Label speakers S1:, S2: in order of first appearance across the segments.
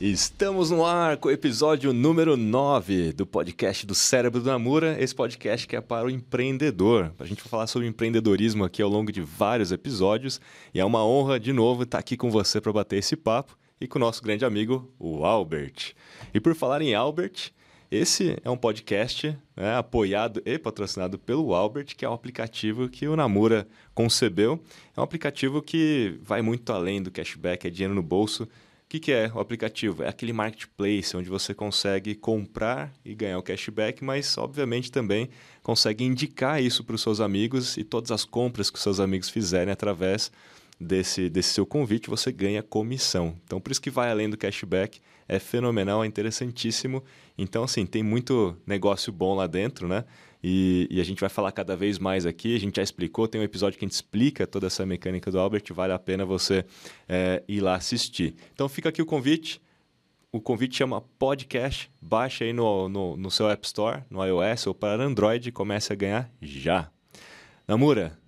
S1: Estamos no ar com o episódio número 9 do podcast do Cérebro do Namura. Esse podcast que é para o empreendedor. A gente vai falar sobre empreendedorismo aqui ao longo de vários episódios. E é uma honra, de novo, estar aqui com você para bater esse papo e com o nosso grande amigo, o Albert. E por falar em Albert, esse é um podcast né, apoiado e patrocinado pelo Albert, que é um aplicativo que o Namura concebeu. É um aplicativo que vai muito além do cashback, é dinheiro no bolso o que, que, é o aplicativo? É aquele marketplace onde você consegue comprar e ganhar o cashback, mas obviamente também consegue indicar isso para os seus amigos e todas as compras que os seus amigos fizerem através desse, desse seu convite, você ganha comissão. Então, por isso que vai além do cashback, é fenomenal, é interessantíssimo. Então, assim, tem muito negócio bom lá dentro, né? E, e, a gente vai falar cada vez mais aqui. A gente já explicou, tem um episódio que a gente explica toda essa mecânica do Albert, vale a pena você é, ir lá assistir. Então fica aqui o convite. O convite chama Podcast. Baixa aí no, no, no seu App Store, no iOS ou para Android e comece a ganhar já. Namura,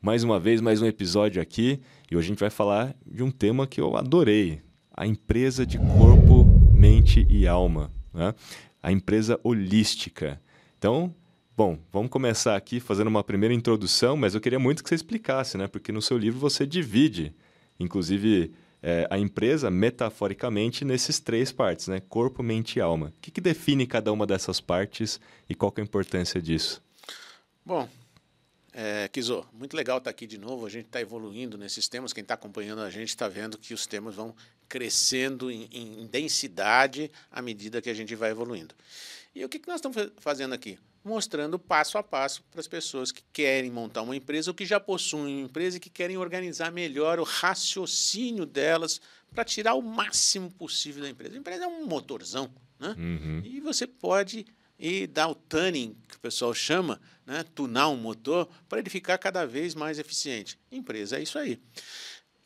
S1: mais uma vez, mais um episódio aqui. E hoje a gente vai falar de um tema que eu adorei: a empresa de corpo, mente e alma. Né? A empresa holística. Então, Bom, vamos começar aqui fazendo uma primeira introdução, mas eu queria muito que você explicasse, né? Porque no seu livro você divide, inclusive, é, a empresa metaforicamente nesses três partes, né? Corpo, mente e alma. O que, que define cada uma dessas partes e qual é a importância disso?
S2: Bom, é, muito legal estar aqui de novo. A gente está evoluindo nesses temas. Quem está acompanhando a gente está vendo que os temas vão crescendo em, em densidade à medida que a gente vai evoluindo. E o que, que nós estamos fazendo aqui? Mostrando passo a passo para as pessoas que querem montar uma empresa ou que já possuem uma empresa e que querem organizar melhor o raciocínio delas para tirar o máximo possível da empresa. A empresa é um motorzão, né? Uhum. E você pode ir dar o tuning, que o pessoal chama, né? tunar um motor, para ele ficar cada vez mais eficiente. Empresa é isso aí.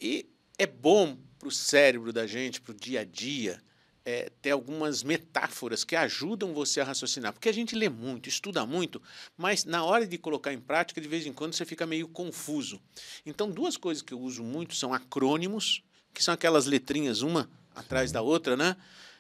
S2: E é bom para o cérebro da gente, para o dia a dia, é, ter algumas metáforas que ajudam você a raciocinar. Porque a gente lê muito, estuda muito, mas na hora de colocar em prática, de vez em quando você fica meio confuso. Então, duas coisas que eu uso muito são acrônimos, que são aquelas letrinhas uma atrás da outra, né?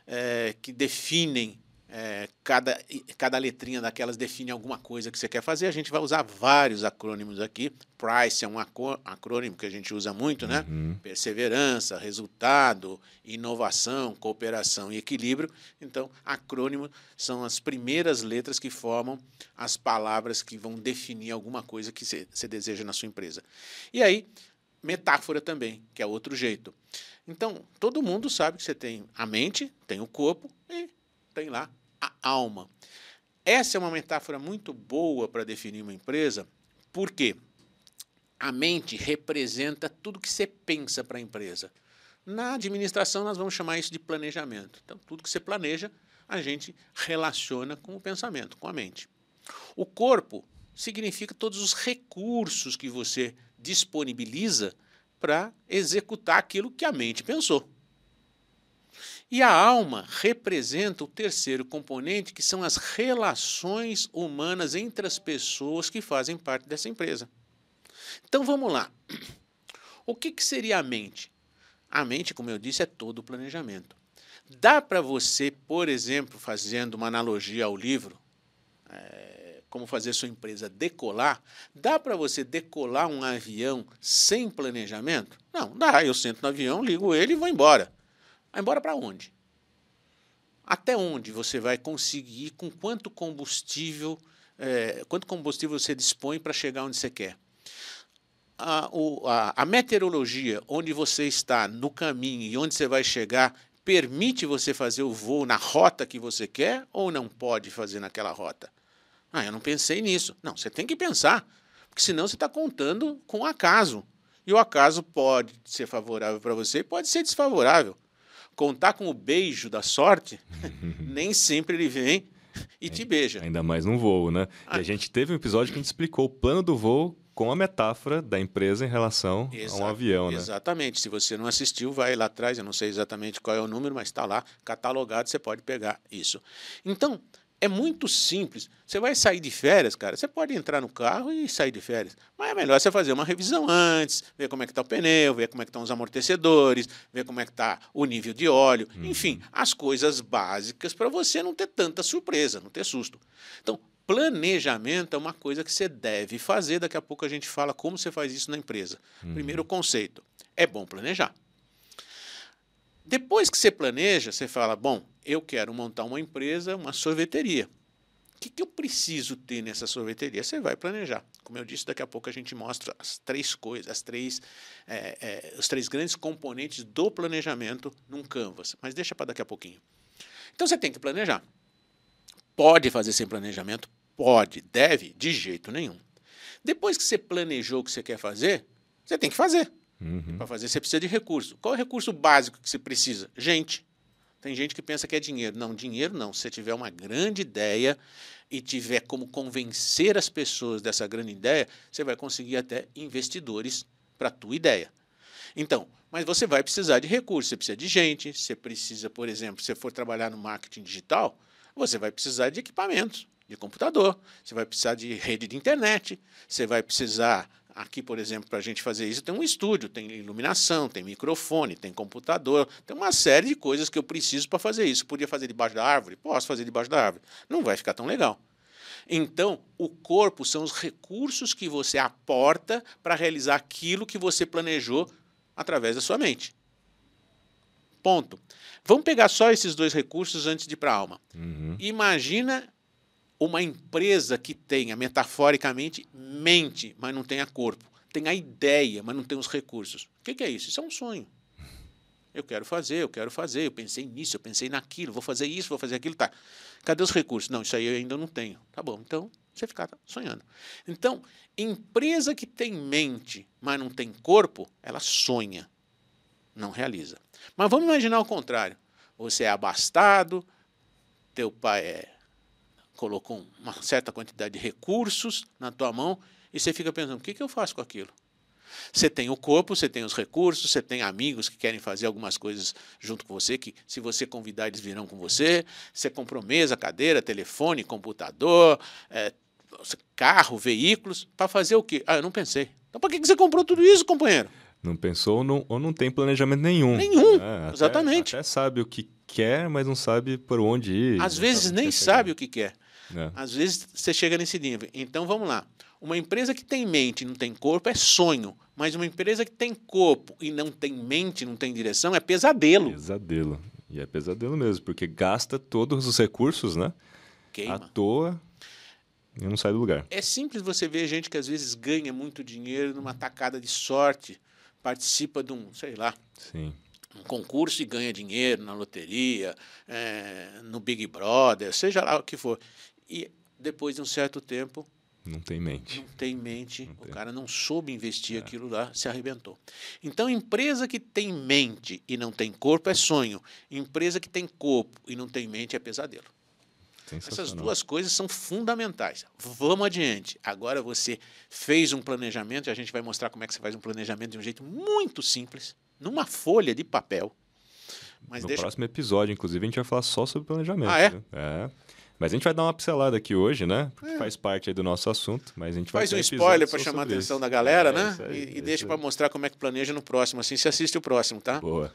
S2: É, que definem é, cada, cada letrinha daquelas define alguma coisa que você quer fazer. A gente vai usar vários acrônimos aqui. PRICE é um acrônimo que a gente usa muito, né? Uhum. Perseverança, resultado, inovação, cooperação e equilíbrio. Então, acrônimo são as primeiras letras que formam as palavras que vão definir alguma coisa que você deseja na sua empresa. E aí, metáfora também, que é outro jeito. Então, todo mundo sabe que você tem a mente, tem o corpo e tem lá a alma. Essa é uma metáfora muito boa para definir uma empresa, porque a mente representa tudo que você pensa para a empresa. Na administração, nós vamos chamar isso de planejamento. Então, tudo que você planeja, a gente relaciona com o pensamento, com a mente. O corpo significa todos os recursos que você disponibiliza para executar aquilo que a mente pensou. E a alma representa o terceiro componente, que são as relações humanas entre as pessoas que fazem parte dessa empresa. Então vamos lá. O que, que seria a mente? A mente, como eu disse, é todo o planejamento. Dá para você, por exemplo, fazendo uma analogia ao livro, é, como fazer sua empresa decolar, dá para você decolar um avião sem planejamento? Não, dá. Eu sento no avião, ligo ele e vou embora. Embora para onde? Até onde você vai conseguir, com quanto combustível, é, quanto combustível você dispõe para chegar onde você quer? A, o, a, a meteorologia, onde você está no caminho e onde você vai chegar, permite você fazer o voo na rota que você quer ou não pode fazer naquela rota? Ah, eu não pensei nisso. Não, você tem que pensar, porque senão você está contando com o acaso. E o acaso pode ser favorável para você pode ser desfavorável contar com o beijo da sorte, nem sempre ele vem e te beija.
S1: Ainda mais num voo, né? Ah. E a gente teve um episódio que a gente explicou o plano do voo com a metáfora da empresa em relação a um avião, né?
S2: Exatamente. Se você não assistiu, vai lá atrás, eu não sei exatamente qual é o número, mas está lá catalogado, você pode pegar isso. Então, é muito simples. Você vai sair de férias, cara, você pode entrar no carro e sair de férias. Mas é melhor você fazer uma revisão antes, ver como é que está o pneu, ver como é que estão os amortecedores, ver como é que está o nível de óleo. Uhum. Enfim, as coisas básicas para você não ter tanta surpresa, não ter susto. Então, planejamento é uma coisa que você deve fazer. Daqui a pouco a gente fala como você faz isso na empresa. Uhum. Primeiro conceito, é bom planejar. Depois que você planeja, você fala: bom, eu quero montar uma empresa, uma sorveteria. O que, que, eu preciso ter nessa sorveteria? Você vai planejar. Como eu disse, daqui a pouco a gente mostra as três coisas, as três, é, é, os três grandes componentes do planejamento num canvas. Mas deixa para daqui a pouquinho. Então você tem que planejar. Pode fazer sem planejamento? Pode. Deve? De jeito nenhum. Depois que você planejou o que você quer fazer, você tem que fazer. Uhum. Para fazer, você precisa de recurso. Qual é o recurso básico que você precisa? Gente. Tem gente que pensa que é dinheiro. Não, dinheiro não. Se você tiver uma grande ideia e tiver como convencer as pessoas dessa grande ideia, você vai conseguir até investidores para a tua ideia. Então, mas você vai precisar de recursos, você precisa de gente, você precisa, por exemplo, se você for trabalhar no marketing digital, você vai precisar de equipamentos, de computador, você vai precisar de rede de internet, você vai precisar Aqui, por exemplo, para a gente fazer isso, tem um estúdio, tem iluminação, tem microfone, tem computador, tem uma série de coisas que eu preciso para fazer isso. Podia fazer debaixo da árvore? Posso fazer debaixo da árvore. Não vai ficar tão legal. Então, o corpo são os recursos que você aporta para realizar aquilo que você planejou através da sua mente. Ponto. Vamos pegar só esses dois recursos antes de ir para a alma. Uhum. Imagina uma empresa que tenha, metaforicamente, mente, mas não tenha corpo. Tem a ideia, mas não tem os recursos. O que, que é isso? Isso é um sonho. Eu quero fazer, eu quero fazer, eu pensei nisso, eu pensei naquilo, vou fazer isso, vou fazer aquilo, tá. Cadê os recursos? Não, isso aí eu ainda não tenho. Tá bom, então você fica sonhando. Então, empresa que tem mente, mas não tem corpo, ela sonha, não realiza. Mas vamos imaginar o contrário. Você é abastado, teu pai é colocou uma certa quantidade de recursos na tua mão e você fica pensando: o que, que eu faço com aquilo? Você tem o corpo, você tem os recursos, você tem amigos que querem fazer algumas coisas junto com você, que se você convidar, eles virão com você. Você comprou mesa, cadeira, telefone, computador, é, carro, veículos, para fazer o quê? Ah, eu não pensei. Então, para que você comprou tudo isso, companheiro?
S1: Não pensou ou não, ou não tem planejamento nenhum.
S2: Nenhum, é, exatamente.
S1: Até sabe o que quer, mas não sabe por onde ir.
S2: Às vezes nem sabe o que quer. É. Às vezes você chega nesse nível. Então vamos lá. Uma empresa que tem mente e não tem corpo é sonho, mas uma empresa que tem corpo e não tem mente, não tem direção é pesadelo.
S1: Pesadelo. E é pesadelo mesmo, porque gasta todos os recursos, né?
S2: Queima.
S1: À toa e não sai do lugar.
S2: É simples você ver gente que às vezes ganha muito dinheiro numa tacada de sorte, participa de um, sei lá,
S1: Sim
S2: um concurso e ganha dinheiro na loteria, é, no Big Brother, seja lá o que for. E depois de um certo tempo.
S1: Não tem mente.
S2: Não tem mente. Não o tem. cara não soube investir é. aquilo lá, se arrebentou. Então, empresa que tem mente e não tem corpo é sonho. Empresa que tem corpo e não tem mente é pesadelo. Essas duas coisas são fundamentais. Vamos adiante. Agora você fez um planejamento e a gente vai mostrar como é que você faz um planejamento de um jeito muito simples, numa folha de papel.
S1: Mas no deixa... próximo episódio, inclusive, a gente vai falar só sobre planejamento.
S2: Ah, é?
S1: É. Mas a gente vai dar uma pincelada aqui hoje, né? Porque é. faz parte aí do nosso assunto, mas a gente
S2: faz
S1: um
S2: spoiler para chamar a atenção isso. da galera, é, né? Aí, e, e deixa para mostrar como é que planeja no próximo, assim se assiste o próximo, tá?
S1: Boa.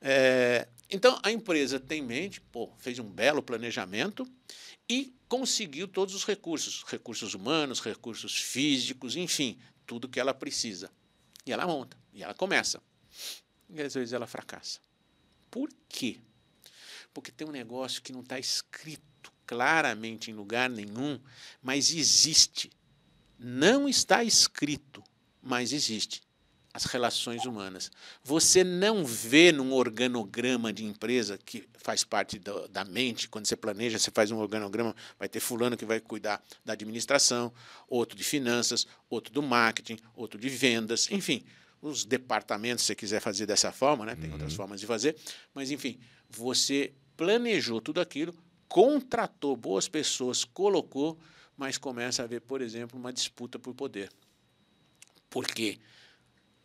S2: É, então a empresa tem em mente, pô, fez um belo planejamento e conseguiu todos os recursos, recursos humanos, recursos físicos, enfim, tudo que ela precisa. E ela monta, e ela começa. E às vezes ela fracassa. Por quê? Porque tem um negócio que não está escrito claramente em lugar nenhum, mas existe. Não está escrito, mas existe. As relações humanas. Você não vê num organograma de empresa que faz parte do, da mente, quando você planeja, você faz um organograma, vai ter fulano que vai cuidar da administração, outro de finanças, outro do marketing, outro de vendas, enfim, os departamentos, se você quiser fazer dessa forma, né? tem uhum. outras formas de fazer, mas enfim, você planejou tudo aquilo, contratou boas pessoas, colocou, mas começa a haver, por exemplo, uma disputa por poder. Por quê?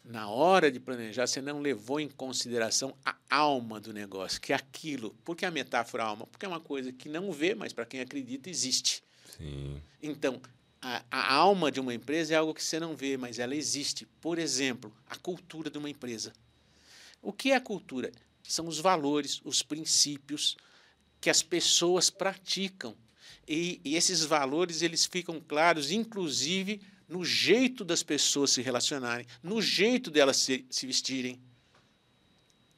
S2: na hora de planejar, você não levou em consideração a alma do negócio, que é aquilo. Por que a metáfora alma? Porque é uma coisa que não vê, mas para quem acredita existe.
S1: Sim.
S2: Então, a, a, alma de uma empresa é algo que você não vê, mas ela existe. Por exemplo, a cultura de uma empresa. O que é a cultura? São os valores, os princípios que as pessoas praticam. E, e esses valores eles ficam claros, inclusive no jeito das pessoas se relacionarem, no jeito delas se, se vestirem.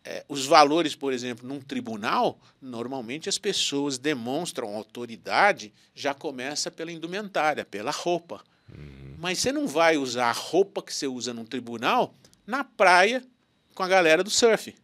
S2: É, os valores, por exemplo, num tribunal, normalmente as pessoas demonstram autoridade, já começa pela indumentária, pela roupa. Uhum. Mas você não vai usar a roupa que você usa num tribunal na praia com a galera do surf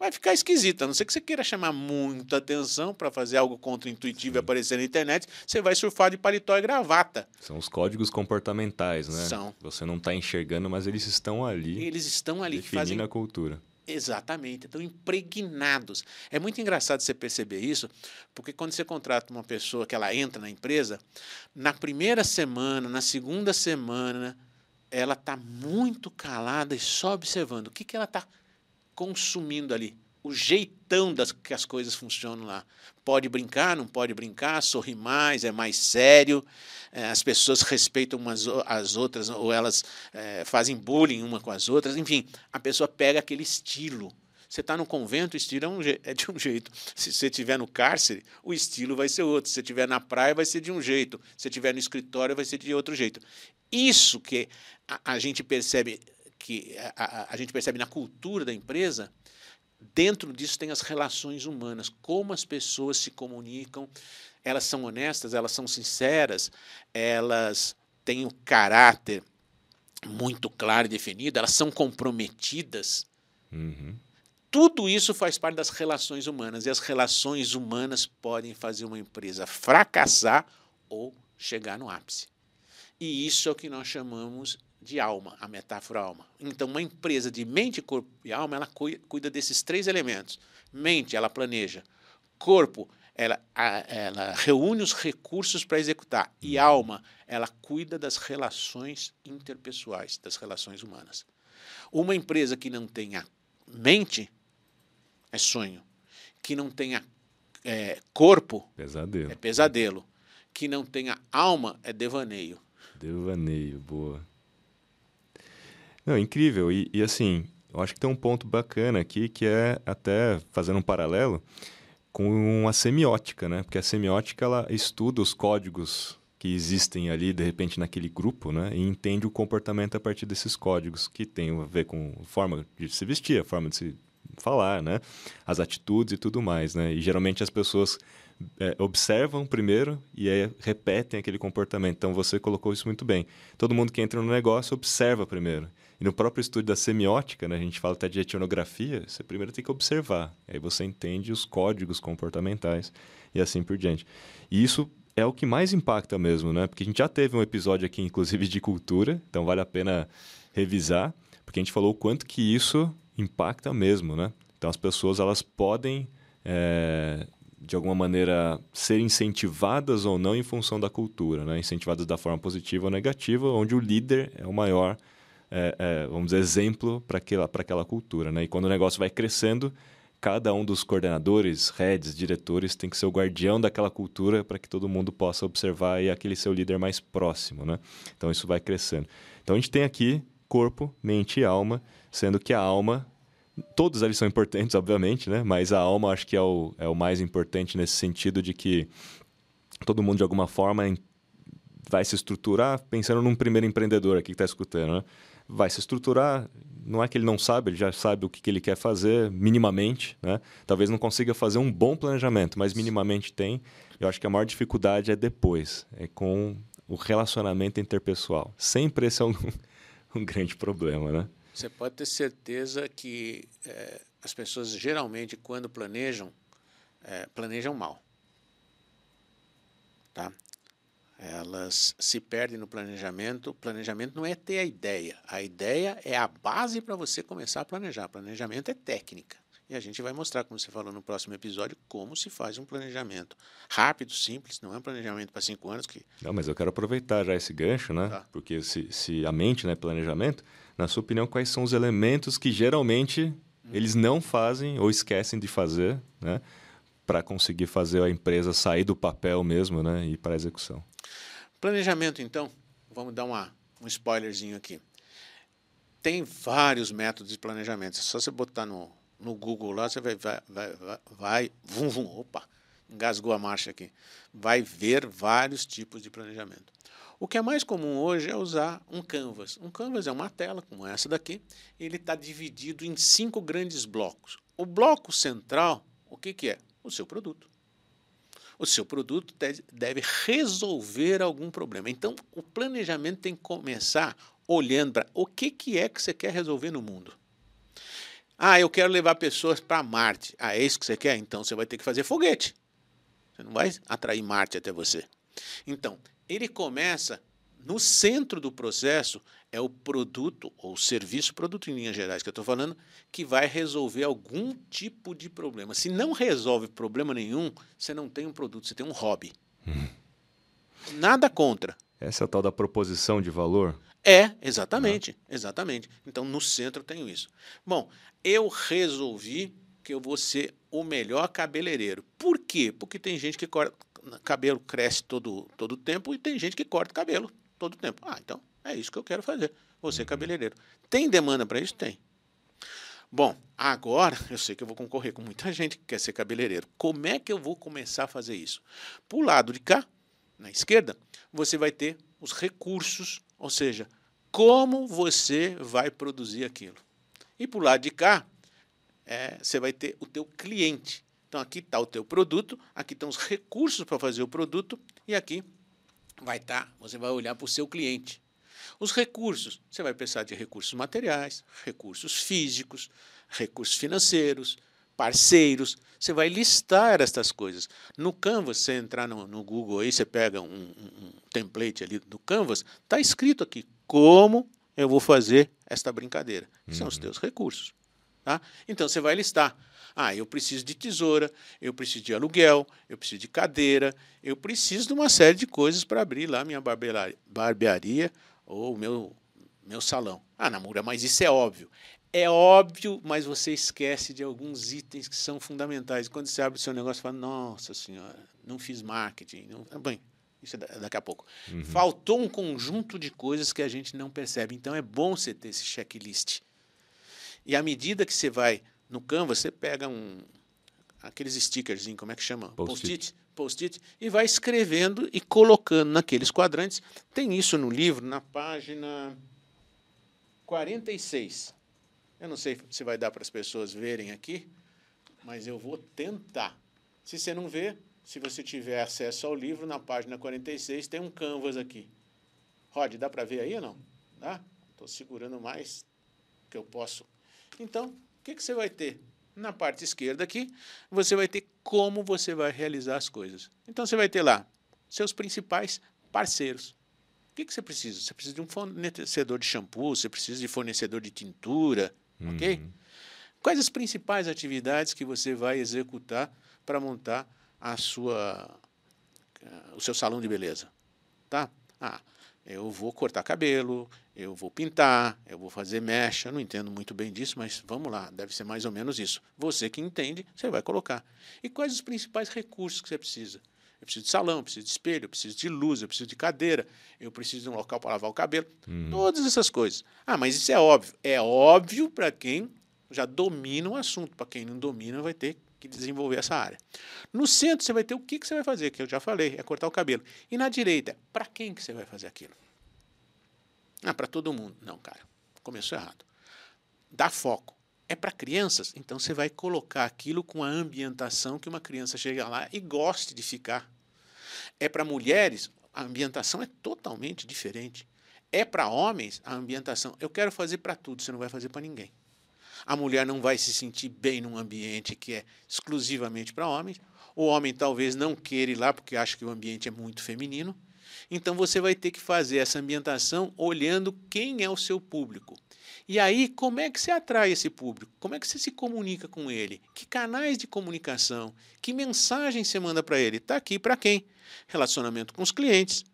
S2: vai ficar esquisita. A não ser que você queira chamar muita atenção para fazer algo contra-intuitivo e aparecer na internet, você vai surfar de paletó e gravata.
S1: São os códigos comportamentais, né?
S2: São.
S1: Você não está enxergando, mas eles estão ali.
S2: Eles estão ali.
S1: Definindo fazem... a cultura.
S2: Exatamente, estão impregnados. É muito engraçado você perceber isso, porque quando você contrata uma pessoa que ela entra na empresa, na primeira semana, na segunda semana, ela está muito calada e só observando o que, que ela está consumindo ali. O jeitão das que as coisas funcionam lá. Pode brincar, não pode brincar, sorri mais, é mais sério, é, as pessoas respeitam umas as outras, ou elas é, fazem bullying uma com as outras, enfim, a pessoa pega aquele estilo. Você está no convento, o estilo é, um, é, de um jeito. Se você estiver no cárcere, o estilo vai ser outro. Se você estiver na praia, vai ser de um jeito. Se você estiver no escritório, vai ser de outro jeito. Isso que a, a gente percebe que a, a, a gente percebe na cultura da empresa, dentro disso tem as relações humanas, como as pessoas se comunicam, elas são honestas, elas são sinceras, elas têm o caráter muito claro e definido, elas são comprometidas.
S1: Uhum.
S2: Tudo isso faz parte das relações humanas, e as relações humanas podem fazer uma empresa fracassar ou chegar no ápice. E isso é o que nós chamamos de alma, a metáfora alma. Então, uma empresa de mente, corpo e alma, ela cuida desses três elementos. Mente, ela planeja. Corpo, ela, ela reúne os recursos para executar. E alma, ela cuida das relações interpessoais, das relações humanas. Uma empresa que não tenha mente é sonho. Que não tenha é, corpo
S1: pesadelo.
S2: é pesadelo. Que não tenha alma é devaneio.
S1: Devaneio, boa. Não, incrível. E, e, assim, eu acho que tem um ponto bacana aqui que é até fazendo um paralelo com a semiótica, né? Porque a semiótica ela estuda os códigos que existem ali de repente naquele grupo, né? E entende o comportamento a partir desses códigos que tem a ver com a forma de se vestir, a forma de se falar, né? As atitudes e tudo mais, né? E geralmente as pessoas é, observam primeiro e aí repetem aquele comportamento. Então você colocou isso muito bem. Todo mundo que entra no negócio observa primeiro. E no próprio estudo da semiótica, né, a gente fala até de etnografia, você primeiro tem que observar. Aí você entende os códigos comportamentais e assim por diante. E isso é o que mais impacta mesmo, né? Porque a gente já teve um episódio aqui, inclusive, de cultura, então vale a pena revisar, porque a gente falou o quanto que isso impacta mesmo, né? Então as pessoas elas podem é, de alguma maneira ser incentivadas ou não em função da cultura, né? incentivadas da forma positiva ou negativa, onde o líder é o maior é, é, vamos dizer, exemplo para aquela, aquela cultura. Né? E quando o negócio vai crescendo, cada um dos coordenadores, heads, diretores tem que ser o guardião daquela cultura para que todo mundo possa observar e aquele seu líder mais próximo. Né? Então isso vai crescendo. Então a gente tem aqui corpo, mente e alma, sendo que a alma todos eles são importantes, obviamente, né? Mas a alma acho que é o, é o mais importante nesse sentido de que todo mundo de alguma forma vai se estruturar pensando num primeiro empreendedor aqui que está escutando, né? Vai se estruturar. Não é que ele não sabe, ele já sabe o que, que ele quer fazer minimamente. Né? Talvez não consiga fazer um bom planejamento, mas minimamente tem. Eu acho que a maior dificuldade é depois, é com o relacionamento interpessoal. Sempre esse é um, um grande problema, né?
S2: Você pode ter certeza que é, as pessoas geralmente, quando planejam, é, planejam mal. Tá? Elas se perdem no planejamento. Planejamento não é ter a ideia. A ideia é a base para você começar a planejar. Planejamento é técnica. E a gente vai mostrar, como você falou no próximo episódio, como se faz um planejamento rápido, simples, não é um planejamento para cinco anos que.
S1: Não, mas eu quero aproveitar já esse gancho, né?
S2: Tá.
S1: Porque se, se a mente não é planejamento, na sua opinião, quais são os elementos que geralmente eles não fazem ou esquecem de fazer, né? Para conseguir fazer a empresa sair do papel mesmo, né? E para a execução.
S2: Planejamento, então, vamos dar uma, um spoilerzinho aqui. Tem vários métodos de planejamento. É só você botar no, no Google lá, você vai, vai, vai, vai, vum, vum, opa, engasgou a marcha aqui. Vai ver vários tipos de planejamento. O que é mais comum hoje é usar um canvas. Um canvas é uma tela, como essa daqui, ele está dividido em cinco grandes blocos. O bloco central, o que, que é? O seu produto. O seu produto deve resolver algum problema. Então, o planejamento tem que começar olhando para o que, que é que você quer resolver no mundo. Ah, eu quero levar pessoas para Marte. Ah, é isso que você quer? Então você vai ter que fazer foguete. Você não vai atrair Marte até você. Então, ele começa no centro do processo é o produto ou serviço, produto em linhas gerais que eu estou falando, que vai resolver algum tipo de problema. Se não resolve problema nenhum, você não tem um produto, você tem um hobby. Hum. Nada contra.
S1: Essa é a tal da proposição de valor?
S2: É, exatamente, exatamente. Então, no centro eu tenho isso. Bom, eu resolvi que eu vou ser o melhor cabeleireiro. Por quê? Porque tem gente que corta cabelo cresce todo todo tempo e tem gente que corta cabelo todo tempo. Ah, então é isso que eu quero fazer. Uhum. cabeleireiro. Tem demanda para isso? Tem. Bom, agora eu sei que eu vou concorrer com muita gente que quer ser cabeleireiro. Como é que eu vou começar a fazer isso? Para o lado de cá, na esquerda, você vai ter os recursos, ou seja, como você vai produzir aquilo. E para o lado de cá, é, você vai ter o teu cliente. Então aqui está o teu produto, aqui estão os recursos para fazer o produto e aqui vai estar, tá, você vai olhar para o seu cliente. Os recursos, você vai precisar de recursos materiais, recursos físicos, recursos financeiros, parceiros. Você vai listar estas coisas. No Canvas, você entrar no, no Google aí, você pega um, um, template ali do Canvas, está escrito aqui como eu vou fazer esta brincadeira. Uhum. São os uhum. teus recursos. Tá? Então você vai listar. Ah, eu preciso de tesoura, eu preciso de aluguel, eu preciso de cadeira, eu preciso de uma série de coisas para abrir lá minha barbearia ou meu, meu salão. Ah, Namura, mas isso é óbvio. É óbvio, mas você esquece de alguns itens que são fundamentais. Quando você abre o seu negócio, você fala, nossa senhora, não fiz marketing. Não... Ah, bem, isso é daqui a pouco. Uhum. Faltou um conjunto de coisas que a gente não percebe. Então é bom você ter esse checklist. E à medida que você vai no Canva, você pega um aqueles stickers, como é que chama?
S1: Post-it.
S2: Post-it, e vai escrevendo e colocando naqueles quadrantes. Tem isso no livro, na página 46. Eu não sei se vai dar para as pessoas verem aqui, mas eu vou tentar. Se você não vê, se você tiver acesso ao livro, na página 46 tem um canvas aqui. Rod, dá para ver aí ou não? Dá? Estou segurando mais que eu posso. Então, que, que você vai ter? Na parte esquerda aqui, você vai ter como você vai realizar as coisas. Então, você vai ter lá seus principais parceiros. O que, que você precisa? Você precisa de um fornecedor de shampoo, você precisa de fornecedor de tintura, Uhum. Ok? Quais as principais atividades que você vai executar para montar a sua, uh, o seu salão de beleza? Tá? Ah, eu vou cortar cabelo, eu vou pintar, eu vou fazer mecha. Não entendo muito bem disso, mas vamos lá, deve ser mais ou menos isso. Você que entende, você vai colocar. E quais os principais recursos que você precisa? Eu preciso de salão, eu preciso de espelho, eu preciso de luz, eu preciso de cadeira, eu preciso de um local para lavar o cabelo. Uhum. Todas essas coisas. Ah, mas isso é óbvio. É óbvio para quem já domina o assunto. Para quem não domina, vai ter que desenvolver essa área. No centro, você vai ter o que, que você vai fazer, que eu já falei, é cortar o cabelo. E na direita, para quem que você vai fazer aquilo? Ah, para todo mundo. Não, cara, começou errado. Dá foco é para crianças, então você vai colocar aquilo com a ambientação que uma criança chega lá e goste de ficar. É para mulheres, a ambientação é totalmente diferente. É para homens, a ambientação, eu quero fazer para tudo, você não vai fazer para ninguém. A mulher não vai se sentir bem num ambiente que é exclusivamente para homens. O homem talvez não queira ir lá porque acha que o ambiente é muito feminino. Então você vai ter que fazer essa ambientação olhando quem é o seu público. E aí, como é que você atrai esse público? Como é que você se comunica com ele? Que canais de comunicação? Que mensagem você manda para ele? Está aqui para quem? Relacionamento com os clientes.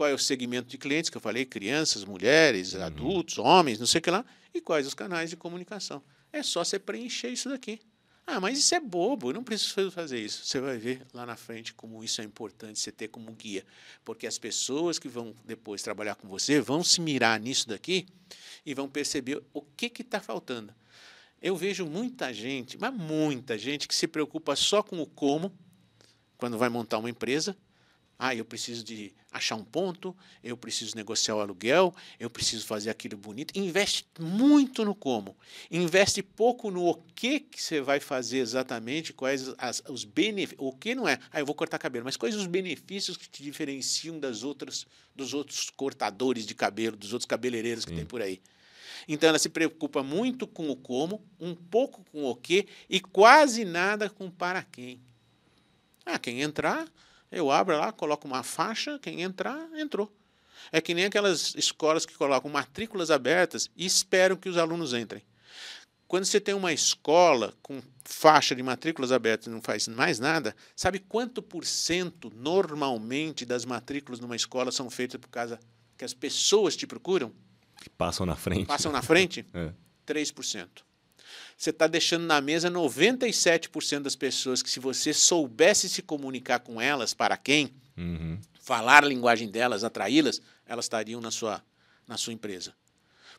S2: Qual é o segmento de clientes que eu falei? Crianças, mulheres, uhum. adultos, homens, não sei o que lá. E quais os canais de comunicação? É só você preencher isso daqui. Ah, mas isso é bobo, eu não preciso fazer isso. Você vai ver lá na frente como isso é importante você ter como guia. Porque as pessoas que vão depois trabalhar com você vão se mirar nisso daqui e vão perceber o que está faltando. Eu vejo muita gente, mas muita gente, que se preocupa só com o como, quando vai montar uma empresa, ah, eu preciso de achar um ponto, eu preciso negociar o aluguel, eu preciso fazer aquilo bonito. Investe muito no como. Investe pouco no o que, que você vai fazer exatamente, quais as, os benefícios. O que não é, ah, eu vou cortar cabelo, mas quais os benefícios que te diferenciam das outras, dos outros cortadores de cabelo, dos outros cabeleireiros que Sim. tem por aí. Então ela se preocupa muito com o como, um pouco com o que e quase nada com para quem. Ah, quem entrar eu abro lá, coloco uma faixa, quem entrar, entrou. É que nem aquelas escolas que colocam matrículas abertas e esperam que os alunos entrem. Quando você tem uma escola com faixa de matrículas abertas e não faz mais nada, sabe quanto por cento normalmente das matrículas numa escola são feitas por causa que as pessoas te procuram?
S1: Que passam na frente.
S2: Passam na frente? é. 3% você está deixando na mesa 97% das pessoas que, se você soubesse se comunicar com elas, para quem, uhum. falar a linguagem delas, atraí-las, elas estariam na sua, na sua empresa.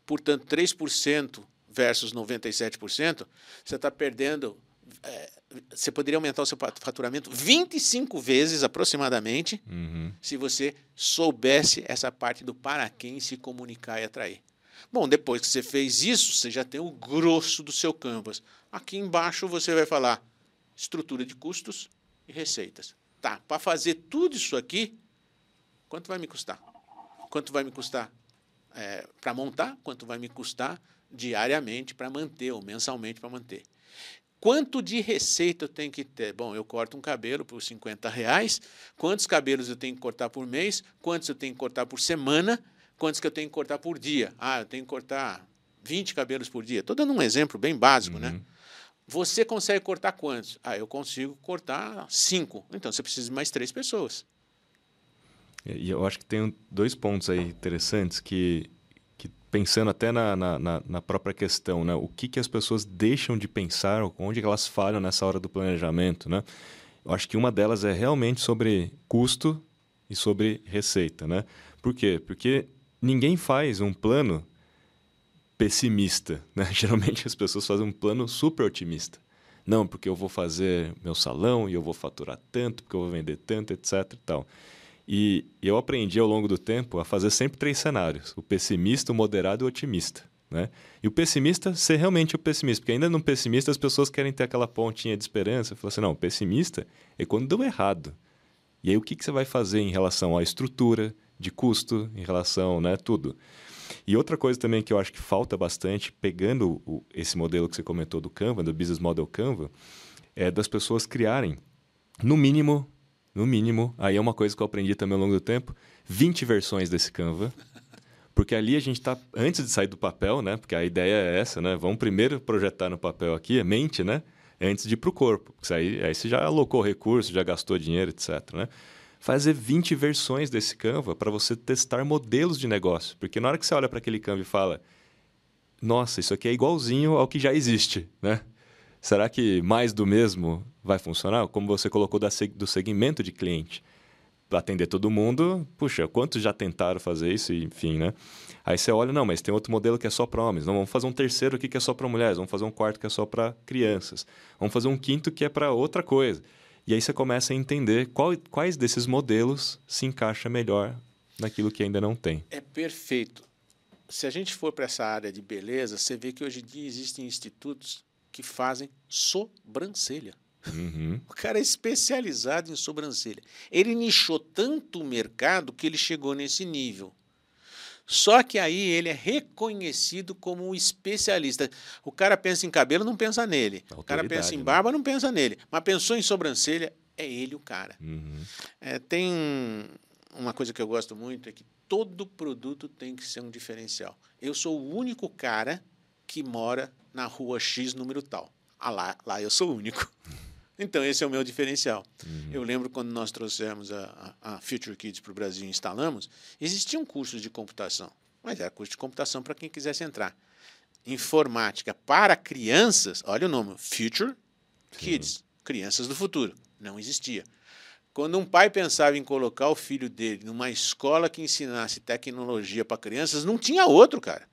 S2: Portanto, 3% versus 97%, você está perdendo. É, você poderia aumentar o seu faturamento 25 vezes aproximadamente uhum. se você soubesse essa parte do para quem se comunicar e atrair. Bom, depois que você fez isso, você já tem o grosso do seu canvas. Aqui embaixo você vai falar estrutura de custos e receitas. Tá, para fazer tudo isso aqui, quanto vai me custar? Quanto vai me custar é, para montar? Quanto vai me custar diariamente para manter ou mensalmente para manter? Quanto de receita eu tenho que ter? Bom, eu corto um cabelo por 50 reais. Quantos cabelos eu tenho que cortar por mês? Quantos eu tenho que cortar por semana? Quantos que eu tenho que cortar por dia? Ah, eu tenho que cortar 20 cabelos por dia. Estou dando um exemplo bem básico, né? uhum. né? Você consegue cortar quantos? Ah, eu consigo cortar cinco. Então você precisa de mais três pessoas.
S1: E eu acho que tem dois pontos aí interessantes que, que pensando até na, na, na, própria questão, né? O que, que as pessoas deixam de pensar, onde elas falham nessa hora do planejamento, né? Eu acho que uma delas é realmente sobre custo e sobre receita, né? Por quê? Porque ninguém faz um plano pessimista. Né? Geralmente as pessoas fazem um plano super otimista. Não, porque eu vou fazer meu salão e eu vou faturar tanto, porque eu vou vender tanto, etc. E, tal. e eu aprendi ao longo do tempo a fazer sempre três cenários: o pessimista, o moderado e o otimista. Né? E o pessimista ser realmente o pessimista, porque ainda no pessimista as pessoas querem ter aquela pontinha de esperança. Falar assim, não, pessimista é quando deu errado. E aí o que, que você vai fazer em relação à estrutura, de custo, em relação, né, tudo. E outra coisa também que eu acho que falta bastante, pegando o, esse modelo que você comentou do Canva, do Business Model Canva, é das pessoas criarem, no mínimo, no mínimo, aí é uma coisa que eu aprendi também ao longo do tempo, 20 versões desse Canva. Porque ali a gente está, antes de sair do papel, né? Porque a ideia é essa, né? Vamos primeiro projetar no papel aqui, a mente, né? Antes de ir para o corpo. Porque aí, aí você já alocou recurso, já gastou dinheiro, etc. Né? Fazer 20 versões desse Canva para você testar modelos de negócio. Porque na hora que você olha para aquele Canva e fala, nossa, isso aqui é igualzinho ao que já existe, né? Será que mais do mesmo vai funcionar? Como você colocou do segmento de cliente. Para atender todo mundo, puxa, quantos já tentaram fazer isso? Enfim, né? Aí você olha, não, mas tem outro modelo que é só para homens. Não, vamos fazer um terceiro aqui que é só para mulheres. Vamos fazer um quarto que é só para crianças. Vamos fazer um quinto que é para outra coisa. E aí você começa a entender qual, quais desses modelos se encaixa melhor naquilo que ainda não tem.
S2: É perfeito. Se a gente for para essa área de beleza, você vê que hoje em dia existem institutos que fazem sobrancelha. Uhum. O cara é especializado em sobrancelha. Ele nichou tanto o mercado que ele chegou nesse nível. Só que aí ele é reconhecido como um especialista. O cara pensa em cabelo, não pensa nele. O cara pensa em né? barba, não pensa nele. Mas pensou em sobrancelha, é ele o cara. Uhum. É, tem uma coisa que eu gosto muito é que todo produto tem que ser um diferencial. Eu sou o único cara que mora na rua X número tal. Ah, lá, lá eu sou o único. Então, esse é o meu diferencial. Uhum. Eu lembro quando nós trouxemos a, a, a Future Kids para o Brasil e instalamos, existiam cursos de computação, mas era curso de computação para quem quisesse entrar. Informática para crianças, olha o nome, Future Kids, Sim. crianças do futuro. Não existia. Quando um pai pensava em colocar o filho dele numa escola que ensinasse tecnologia para crianças, não tinha outro, cara.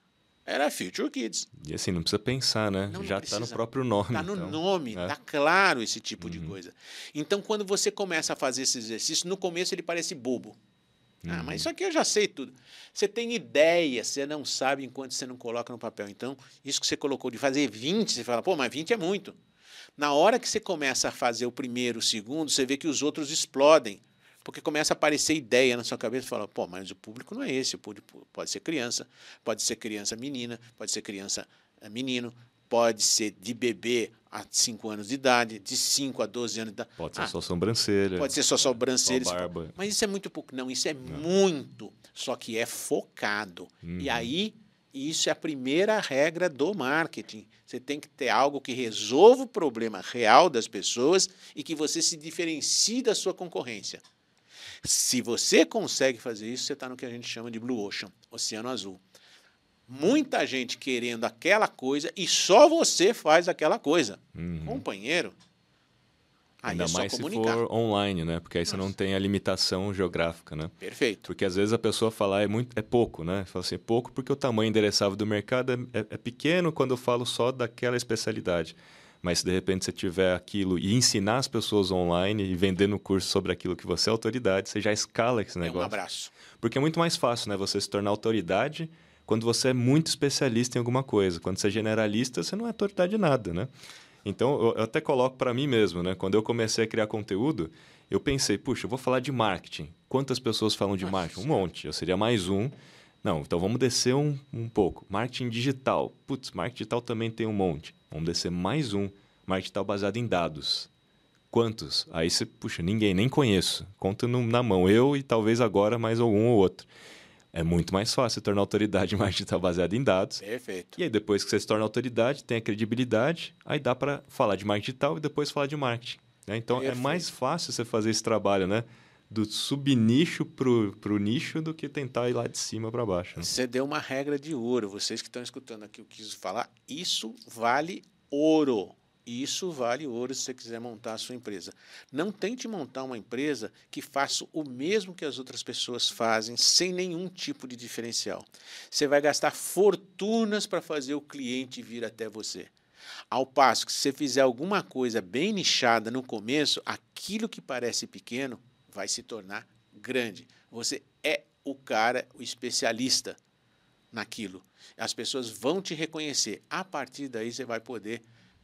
S2: Era Future Kids.
S1: E assim, não precisa pensar, né? Não, Já está no próprio nome.
S2: Está no então, nome, está é. claro esse tipo uhum. de coisa. Então, quando você começa a fazer esse exercício, no começo ele parece bobo. Uhum. Ah, mas uhum. isso aqui eu já sei tudo. Você tem ideia, você não sabe enquanto você não coloca no papel. Então, isso que você colocou de fazer 20, você fala, pô, mas 20 é muito. Na hora que você começa a fazer o primeiro, o segundo, você vê que os outros explodem. Porque começa a aparecer ideia na sua cabeça e fala, pô, mas o público não é esse, o público pode ser criança, pode ser criança menina, pode ser criança eh, menino, pode ser de bebê a 5 anos de idade, de 5 a 12 anos de idade.
S1: Pode ser ah, só sobrancelha.
S2: Pode ser só sobrancelha.
S1: Só barba.
S2: Mas isso é muito pouco. Não, isso é não. muito. Só que é focado. Uhum. E aí isso é a primeira regra do marketing. Você tem que ter algo que resolva o problema real das pessoas e que você se diferencie da sua concorrência. Se você consegue fazer isso, você está no que a gente chama de Blue Ocean, Oceano Azul. Muita gente querendo aquela coisa e só você faz aquela coisa. Uhum. Companheiro,
S1: Aí Ainda é mais se for online, né? Porque aí Nossa. você não tem a limitação geográfica, né?
S2: Perfeito.
S1: Porque às vezes a pessoa fala, ah, é, muito, é pouco, né? Fala assim, é pouco porque o tamanho endereçável do mercado é, é, é pequeno quando eu falo só daquela especialidade. Mas se de repente você tiver aquilo e ensinar as pessoas online e vender no curso sobre aquilo que você é autoridade, você já escala esse negócio. É um
S2: abraço.
S1: Porque é muito mais fácil, né? Você se tornar autoridade quando você é muito especialista em alguma coisa. Quando você é generalista, você não é autoridade de nada, né? Então, eu até coloco para mim mesmo, né? Quando eu comecei a criar conteúdo, eu pensei, puxa, eu vou falar de marketing. Quantas pessoas falam de marketing? Um monte. Eu seria mais um. Não, então vamos descer um, um pouco. Marketing digital. Putz, marketing digital também tem um monte. Vamos descer mais um. Marketing digital baseado em dados. Quantos? Aí você, puxa, ninguém, nem conheço. Conta no, na mão. Eu e talvez agora mais algum ou outro é muito mais fácil tornar autoridade em marketing digital baseado em dados.
S2: Perfeito.
S1: E aí, depois que você se torna autoridade, tem a credibilidade, aí dá para falar de marketing digital e depois falar de marketing. Né? Então, Perfeito. é mais fácil você fazer esse trabalho, né? Do subnicho para o nicho do que tentar ir lá de cima para baixo. Né?
S2: Você deu uma regra de ouro. Vocês que estão escutando aqui o que quis falar, isso vale ouro. Isso vale ouro se você quiser montar a sua empresa. Não tente montar uma empresa que faça o mesmo que as outras pessoas fazem, sem nenhum tipo de diferencial. Você vai gastar fortunas para fazer o cliente vir até você. Ao passo que se você fizer alguma coisa bem nichada no começo, aquilo que parece pequeno vai se tornar grande. Você é o cara, o especialista naquilo. As pessoas vão te reconhecer. A partir daí você vai poder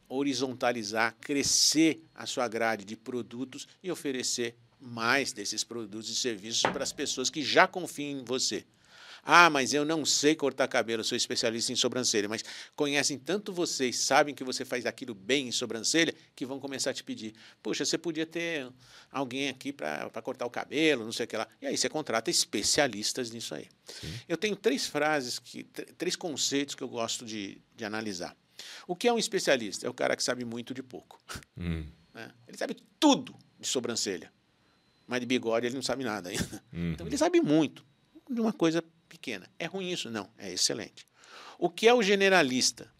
S2: horizontalizar, crescer a sua grade de produtos e oferecer mais desses produtos e serviços para as pessoas que já confiam em você. Ah, mas eu não sei cortar cabelo, sou especialista em sobrancelha, mas conhecem tanto você e sabem que você faz aquilo bem em sobrancelha que vão começar a te pedir. Puxa, você podia ter alguém aqui para cortar o cabelo, não sei o que lá. E aí você contrata especialistas nisso aí. Sim. Eu tenho três frases, que, três conceitos que eu gosto de, de analisar. O que é um especialista? É o cara que sabe muito de pouco. Hum. Né? Ele sabe tudo de sobrancelha, mas de bigode ele não sabe nada ainda. Uhum. Então ele sabe muito de uma coisa pequena. É ruim isso? Não, é excelente. O que é o generalista?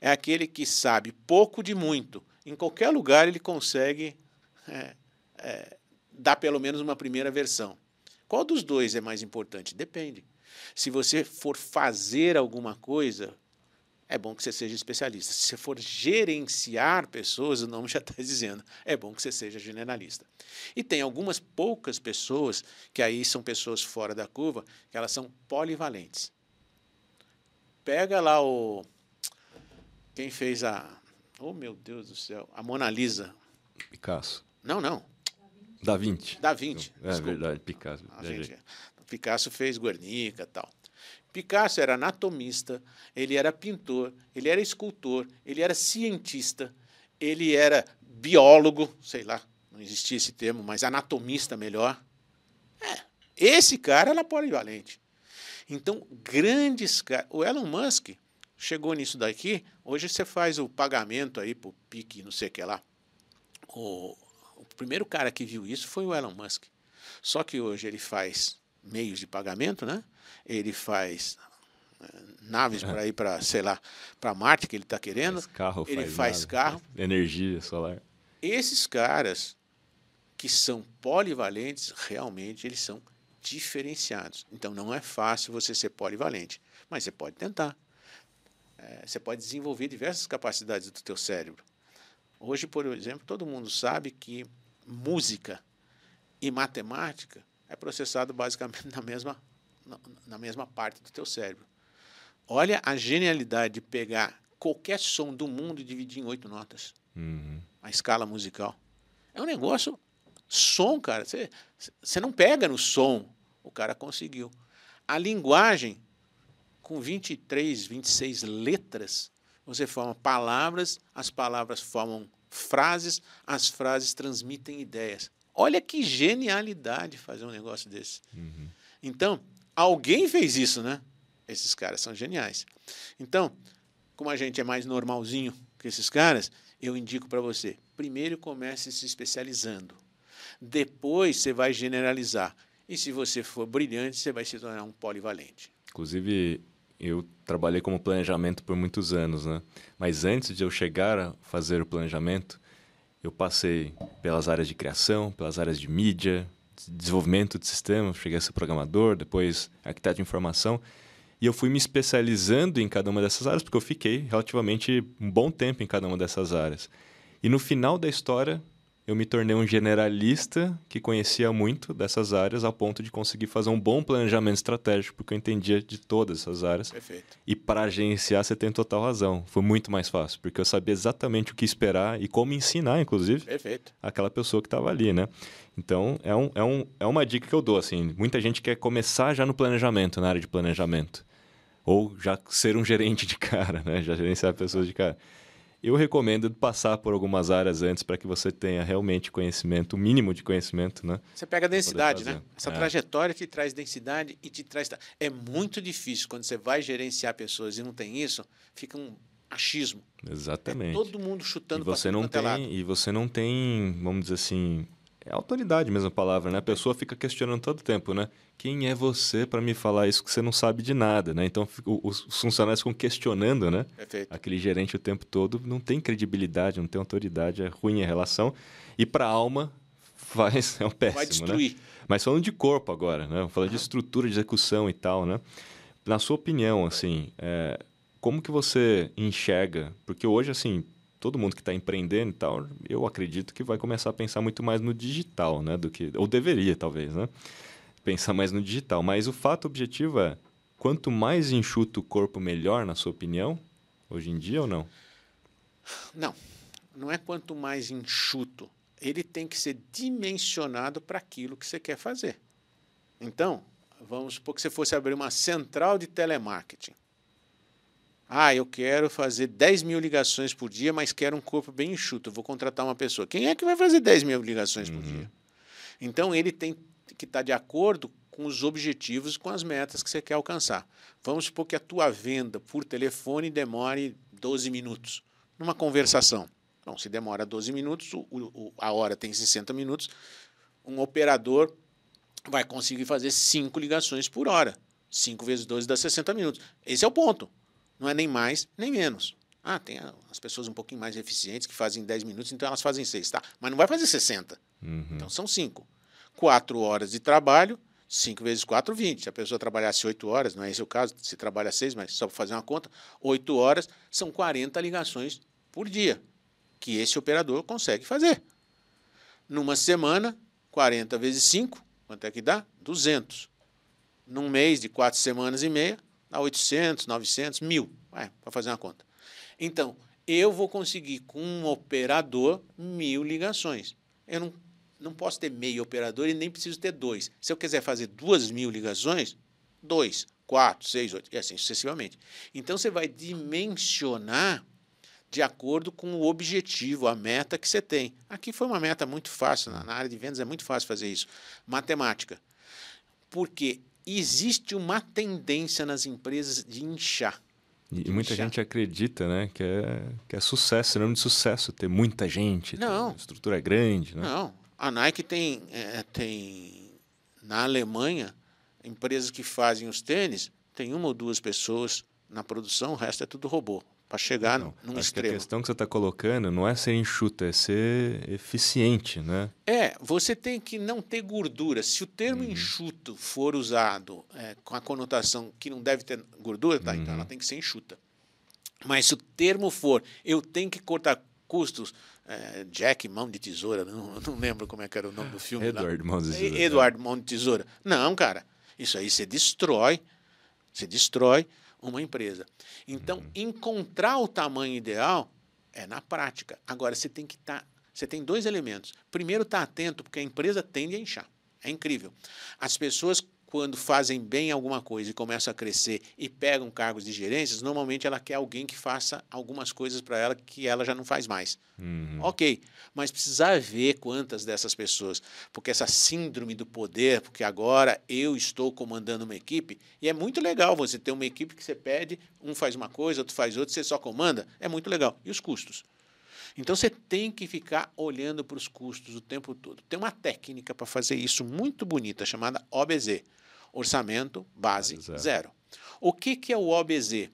S2: É aquele que sabe pouco de muito. Em qualquer lugar ele consegue é, é, dar pelo menos uma primeira versão. Qual dos dois é mais importante? Depende. Se você for fazer alguma coisa, é bom que você seja especialista. Se você for gerenciar pessoas, o nome já está dizendo, é bom que você seja generalista. E tem algumas poucas pessoas, que aí são pessoas fora da curva, que elas são polivalentes. Pega lá o. Quem fez a. Oh, meu Deus do céu! A Mona Lisa.
S1: Picasso.
S2: Não, não.
S1: Da Vinci.
S2: Da Vinci.
S1: É verdade, Picasso.
S2: Picasso fez Guernica e tal. Picasso era anatomista, ele era pintor, ele era escultor, ele era cientista, ele era biólogo, sei lá, não existia esse termo, mas anatomista melhor. É, Esse cara era polivalente. Então, grandes caras. O Elon Musk chegou nisso daqui. Hoje você faz o pagamento aí pro pique, não sei o que lá. O, o primeiro cara que viu isso foi o Elon Musk. Só que hoje ele faz meios de pagamento, né? Ele faz eh, naves
S1: É.
S2: para ir para, sei lá, para Marte que ele está querendo.
S1: Faz carro,
S2: ele
S1: faz,
S2: faz
S1: nave,
S2: carro.
S1: Energia solar.
S2: Esses caras que são polivalentes, realmente eles são diferenciados. Então não é fácil você ser polivalente, mas você pode tentar. É, você pode desenvolver diversas capacidades do teu cérebro. Hoje, por exemplo, todo mundo sabe que música e matemática é processado basicamente na mesma, na, mesma parte do teu cérebro. Olha a genialidade de pegar qualquer som do mundo e dividir em oito notas
S1: Uhum.
S2: a escala musical. É um negócio. Som, cara. Você não pega no som. O cara conseguiu. A linguagem, com 23, 26 letras, você forma palavras, as palavras formam frases, as frases transmitem ideias. Olha que genialidade fazer um negócio desse.
S1: Uhum.
S2: Então, alguém fez isso, né? Esses caras são geniais. Então, como a gente é mais normalzinho que esses caras, eu indico para você: primeiro comece se especializando, depois você vai generalizar. E se você for brilhante, você vai se tornar um polivalente.
S1: Inclusive, eu trabalhei como planejamento por muitos anos, né? Mas antes de eu chegar a fazer o planejamento, eu passei pelas áreas de criação, pelas áreas de mídia, desenvolvimento de sistemas, cheguei a ser programador, depois arquiteto de informação, e eu fui me especializando em cada uma dessas áreas, porque eu fiquei relativamente um bom tempo em cada uma dessas áreas. E no final da história, eu me tornei um generalista que conhecia muito dessas áreas, ao ponto de conseguir fazer um bom planejamento estratégico, porque eu entendia de todas essas áreas.
S2: Perfeito.
S1: E para agenciar, você tem total razão. Foi muito mais fácil, porque eu sabia exatamente o que esperar e como ensinar, inclusive,
S2: Perfeito.
S1: aquela pessoa que estava ali, né? Então, é, um, é, um, é uma dica que eu dou, assim. Muita gente quer começar já no planejamento, na área de planejamento. Ou já ser um gerente de cara, né? Já gerenciar pessoas de cara. Eu recomendo passar por algumas áreas antes para que você tenha realmente conhecimento, o mínimo de conhecimento, né?
S2: Você pega a densidade, né? Essa
S1: É.
S2: trajetória te traz densidade e te traz. É muito difícil quando você vai gerenciar pessoas e não tem isso, fica um achismo.
S1: Exatamente.
S2: É todo mundo
S1: E
S2: chutando pra
S1: você não
S2: é
S1: tem, e você não tem, vamos dizer assim, é autoridade mesmo a palavra, né? A pessoa fica questionando todo tempo, né? Quem é você para me falar isso que você não sabe de nada, né? Então os os funcionários ficam questionando, né?
S2: Perfeito.
S1: Aquele gerente o tempo todo não tem credibilidade, não tem autoridade, é ruim a relação. E para a alma faz é um péssimo,
S2: Vai
S1: né?
S2: destruir.
S1: Mas falando de corpo agora, né? Falando de estrutura de execução e tal, né? Na sua opinião, assim, é, como que você enxerga? Porque hoje, assim, todo mundo que está empreendendo e tal, eu acredito que vai começar a pensar muito mais no digital, né? Do que, ou deveria, talvez, né? Pensar mais no digital. Mas o fato objetivo é, quanto mais enxuto o corpo, melhor, na sua opinião? Hoje em dia ou não?
S2: Não, não é quanto mais enxuto. Ele tem que ser dimensionado para aquilo que você quer fazer. Então, vamos supor que você fosse abrir uma central de telemarketing. Ah, eu quero fazer 10 mil ligações por dia, mas quero um corpo bem enxuto. Vou contratar uma pessoa. Quem é que vai fazer 10 mil ligações por dia? Então, ele tem que estar de acordo com os objetivos, com as metas que você quer alcançar. Vamos supor que a tua venda por telefone demore 12 minutos numa conversação. Bom, se demora 12 minutos, o, o, a hora tem 60 minutos, um operador vai conseguir fazer 5 ligações por hora. 5 vezes 12 dá 60 minutos. Esse é o ponto. Não é nem mais, nem menos. Ah, tem as pessoas um pouquinho mais eficientes que fazem 10 minutos, então elas fazem 6, tá? Mas não vai fazer 60.
S1: Uhum.
S2: Então são 5. 4 horas de trabalho, 5 vezes 4, 20. Se a pessoa trabalhasse 8 horas, não é esse o caso, se trabalha 6, mas só para fazer uma conta, 8 horas são 40 ligações por dia, que esse operador consegue fazer. Numa semana, 40 vezes 5, quanto é que dá? 200. Num mês de 4 semanas e meia, dá 800, 900, mil, para fazer uma conta. Então, eu vou conseguir com um operador mil ligações. Eu não, não posso ter meio operador e nem preciso ter dois. Se eu quiser fazer duas mil ligações, dois, quatro, seis, oito, e assim sucessivamente. Então, você vai dimensionar de acordo com o objetivo, a meta que você tem. Aqui foi uma meta muito fácil, na área de vendas é muito fácil fazer isso. Matemática. Porque existe uma tendência nas empresas de inchar.
S1: E muita gente acredita, né, que é, que é sucesso, sinônimo de sucesso, ter muita gente,
S2: não.
S1: a estrutura é grande, né?
S2: Não, a Nike tem, é, tem na Alemanha empresas que fazem os tênis, tem uma ou duas pessoas na produção, o resto é tudo robô para chegar não, num
S1: acho
S2: extremo.
S1: Que a questão que você está colocando não é ser enxuta, é ser eficiente, né?
S2: É, você tem que não ter gordura. Se o termo uhum. enxuto for usado é, com a conotação que não deve ter gordura, tá? Uhum. Então ela uhum. tem que ser enxuta. Mas se o termo for eu tenho que cortar custos, é, Jack Mão de Tesoura, não, não lembro como é que era o nome do filme.
S1: Eduardo Mão de Tesoura.
S2: Eduardo Mão de Tesoura. Não, cara. Isso aí você destrói, você destrói uma empresa. Então, uhum. encontrar o tamanho ideal é na prática. Agora, você tem que estar. Tá, você tem dois elementos. Primeiro, estar tá atento, porque a empresa tende a inchar. É incrível. As pessoas quando fazem bem alguma coisa e começam a crescer e pegam cargos de gerências, normalmente ela quer alguém que faça algumas coisas para ela que ela já não faz mais. Uhum. Ok, mas precisa ver quantas dessas pessoas, porque essa síndrome do poder, porque agora eu estou comandando uma equipe, e é muito legal você ter uma equipe que você pede, um faz uma coisa, outro faz outra, você só comanda, é muito legal. E os custos? Então você tem que ficar olhando para os custos o tempo todo. Tem uma técnica para fazer isso muito bonita chamada OBZ orçamento base zero. zero. O que, que é o OBZ?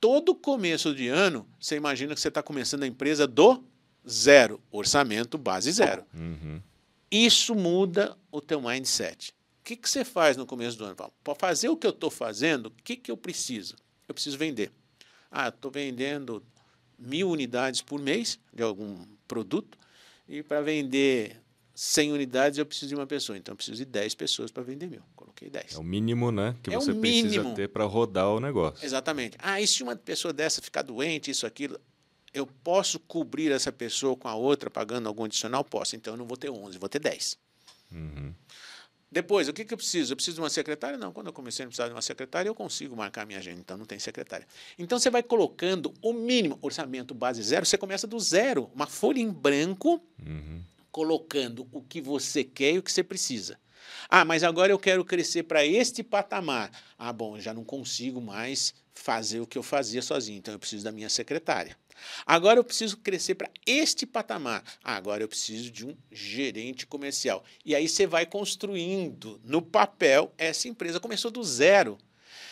S2: Todo começo de ano, você imagina que você está começando a empresa do zero, orçamento base zero. Uhum. Isso muda o teu mindset. O que, que você faz no começo do ano? Para fazer o que eu estou fazendo, o que, que eu preciso? Eu preciso vender. Ah, estou vendendo mil unidades por mês de algum produto e para vender 100 unidades eu preciso de uma pessoa, então eu preciso de 10 pessoas para vender mil. Coloquei 10.
S1: É o mínimo, né, que
S2: é
S1: você precisa ter para rodar o negócio.
S2: Exatamente. Ah, e se uma pessoa dessa ficar doente, isso, aquilo, eu posso cobrir essa pessoa com a outra pagando algum adicional? Posso. Então eu não vou ter 11, vou ter 10. Uhum. Depois, o que, que eu preciso? Eu preciso de uma secretária? Não, quando eu comecei a precisar de uma secretária, eu consigo marcar minha agenda, então não tem secretária. Então você vai colocando o mínimo, orçamento base zero, você começa do zero, uma folha em branco. Uhum colocando o que você quer e o que você precisa. Ah, mas agora eu quero crescer para este patamar. Ah, bom, já não consigo mais fazer o que eu fazia sozinho, então eu preciso da minha secretária. Agora eu preciso crescer para este patamar. Ah, agora eu preciso de um gerente comercial. E aí você vai construindo no papel essa empresa começou do zero.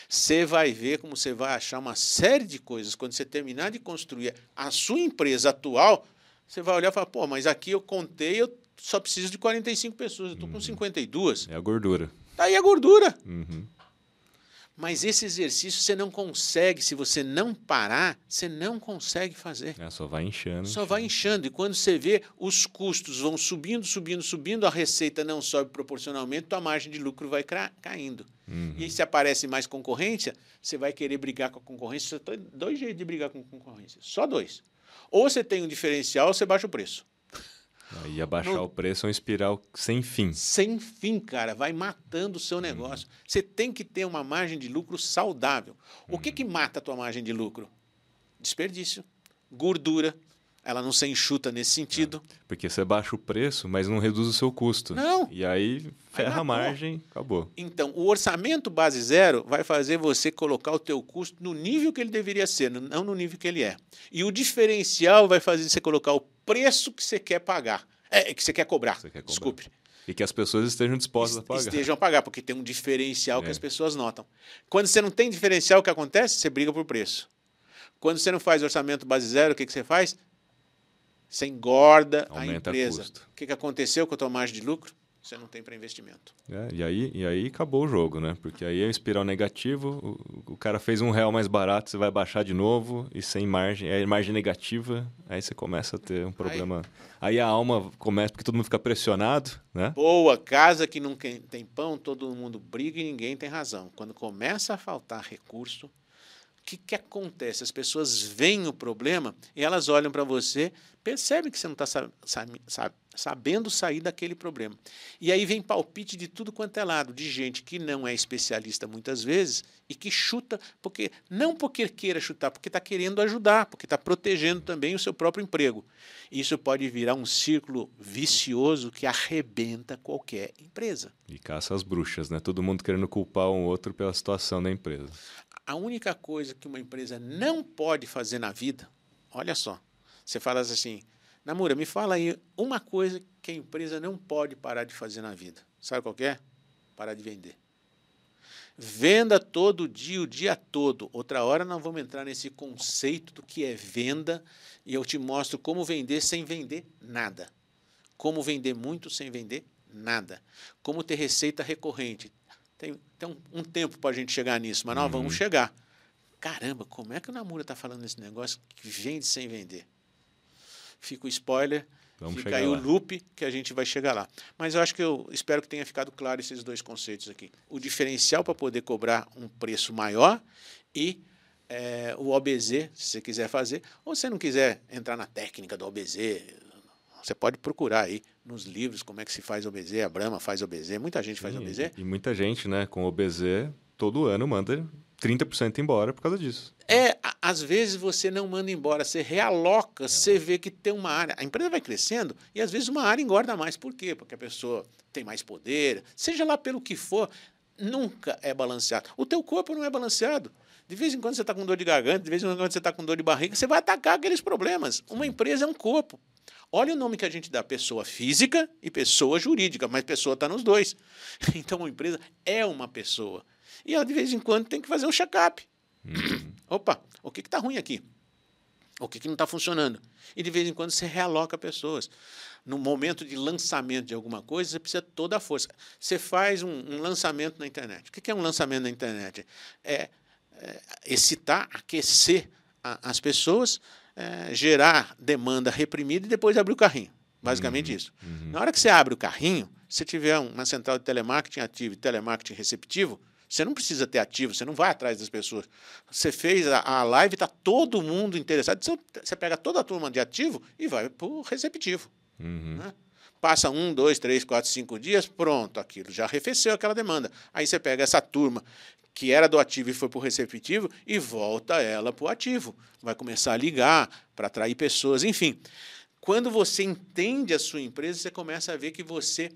S2: Você vai ver como você vai achar uma série de coisas quando você terminar de construir a sua empresa atual você vai olhar e falar, pô, mas aqui eu contei, eu só preciso de 45 pessoas, eu estou com 52.
S1: Uhum. É a gordura.
S2: Tá aí a gordura. Uhum. Mas esse exercício você não consegue, se você não parar, você não consegue fazer.
S1: É, só vai inchando.
S2: Só vai inchando. E quando você vê, os custos vão subindo, subindo, subindo, a receita não sobe proporcionalmente, a margem de lucro vai caindo. Uhum. E aí, se aparece mais concorrência, você vai querer brigar com a concorrência. Você tem dois jeitos de brigar com a concorrência. Só dois. Ou você tem um diferencial ou você baixa o preço.
S1: E abaixar Não, o preço é uma espiral sem fim.
S2: Sem fim, cara. Vai matando o seu uhum. negócio. Uhum. Você tem que ter uma margem de lucro saudável. O que, que mata a tua margem de lucro? Desperdício, gordura, ela não se enxuta nesse sentido.
S1: É, porque você baixa o preço, mas não reduz o seu custo.
S2: Não.
S1: E aí ferra aí a margem, acabou.
S2: Então, o orçamento base zero vai fazer você colocar o teu custo no nível que ele deveria ser, não no nível que ele é. E o diferencial vai fazer você colocar o preço que você quer pagar. É, que você quer cobrar. Você quer cobrar. Desculpe.
S1: E que as pessoas estejam dispostas a pagar.
S2: Estejam a pagar, porque tem um diferencial é. que as pessoas notam. Quando você não tem diferencial, o que acontece? Você briga por preço. Quando você não faz orçamento base zero, o que, que você faz? Você engorda Aumenta a empresa. Custo. O que, que aconteceu com a tua margem de lucro? Você não tem para investimento.
S1: É, e, aí, e aí acabou o jogo, né? Porque aí é um espiral negativo, o, o, cara fez um real mais barato, você vai baixar de novo, e sem margem, é margem negativa, aí você começa a ter um problema. Aí, aí a alma começa, porque todo mundo fica pressionado, né?
S2: Boa, casa que não tem pão, todo mundo briga e ninguém tem razão. Quando começa a faltar recurso, O que, que acontece? As pessoas veem o problema e elas olham para você, percebem que você não está sabendo sair daquele problema. E aí vem palpite de tudo quanto é lado, de gente que não é especialista muitas vezes e que chuta, porque não porque queira chutar, porque está querendo ajudar, porque está protegendo também o seu próprio emprego. Isso pode virar um círculo vicioso que arrebenta qualquer empresa.
S1: E caça as bruxas, né? Todo mundo querendo culpar um outro pela situação da empresa.
S2: A única coisa que uma empresa não pode fazer na vida, olha só, você fala assim, Namura, me fala aí uma coisa que a empresa não pode parar de fazer na vida. Sabe qual é? Parar de vender. Venda todo dia, o dia todo. Outra hora nós vamos entrar nesse conceito do que é venda e eu te mostro como vender sem vender nada. Como vender muito sem vender nada. Como ter receita recorrente. Tem, tem um, um tempo para a gente chegar nisso, mas nós uhum. vamos chegar. Caramba, como é que o Namura está falando esse negócio que vende sem vender? fica o spoiler, Vamos fica aí lá. o loop que a gente vai chegar lá. Mas eu acho que eu espero que tenha ficado claro esses dois conceitos aqui. O diferencial para poder cobrar um preço maior e é, o OBZ, se você quiser fazer, ou se você não quiser entrar na técnica do OBZ, você pode procurar aí nos livros como é que se faz OBZ, a Brahma faz OBZ, muita gente faz Sim, OBZ.
S1: E muita gente, né, com OBZ, todo ano manda 30% embora por causa disso.
S2: É, às vezes você não manda embora, você realoca, é. você vê que tem uma área. A empresa vai crescendo e às vezes uma área engorda mais. Por quê? Porque a pessoa tem mais poder, seja lá pelo que for, nunca é balanceado. O teu corpo não é balanceado. De vez em quando você está com dor de garganta, de vez em quando você está com dor de barriga, você vai atacar aqueles problemas. Uma empresa é um corpo. Olha o nome que a gente dá: pessoa física e pessoa jurídica, mas pessoa está nos dois. Então, uma empresa é uma pessoa. E ela, de vez em quando, tem que fazer um check-up. Uhum. Opa, o que está ruim aqui? O que, que não está funcionando? E de vez em quando você realoca pessoas. No momento de lançamento de alguma coisa, você precisa toda a força. Você faz um, um lançamento na internet. O que, que é um lançamento na internet? É, é excitar, aquecer a, as pessoas, é, gerar demanda reprimida e depois abrir o carrinho. Basicamente uhum, isso. Uhum. Na hora que você abre o carrinho, se tiver uma central de telemarketing ativo e telemarketing receptivo, você não precisa ter ativo, você não vai atrás das pessoas. Você fez a, a live, está todo mundo interessado. Você, você, pega toda a turma de ativo e vai para o receptivo. Uhum. Né? Passa um, dois, três, quatro, cinco dias, pronto, aquilo já arrefeceu aquela demanda. Aí você pega essa turma que era do ativo e foi para o receptivo e volta ela para o ativo. Vai começar a ligar para atrair pessoas, enfim. Quando você entende a sua empresa, você começa a ver que você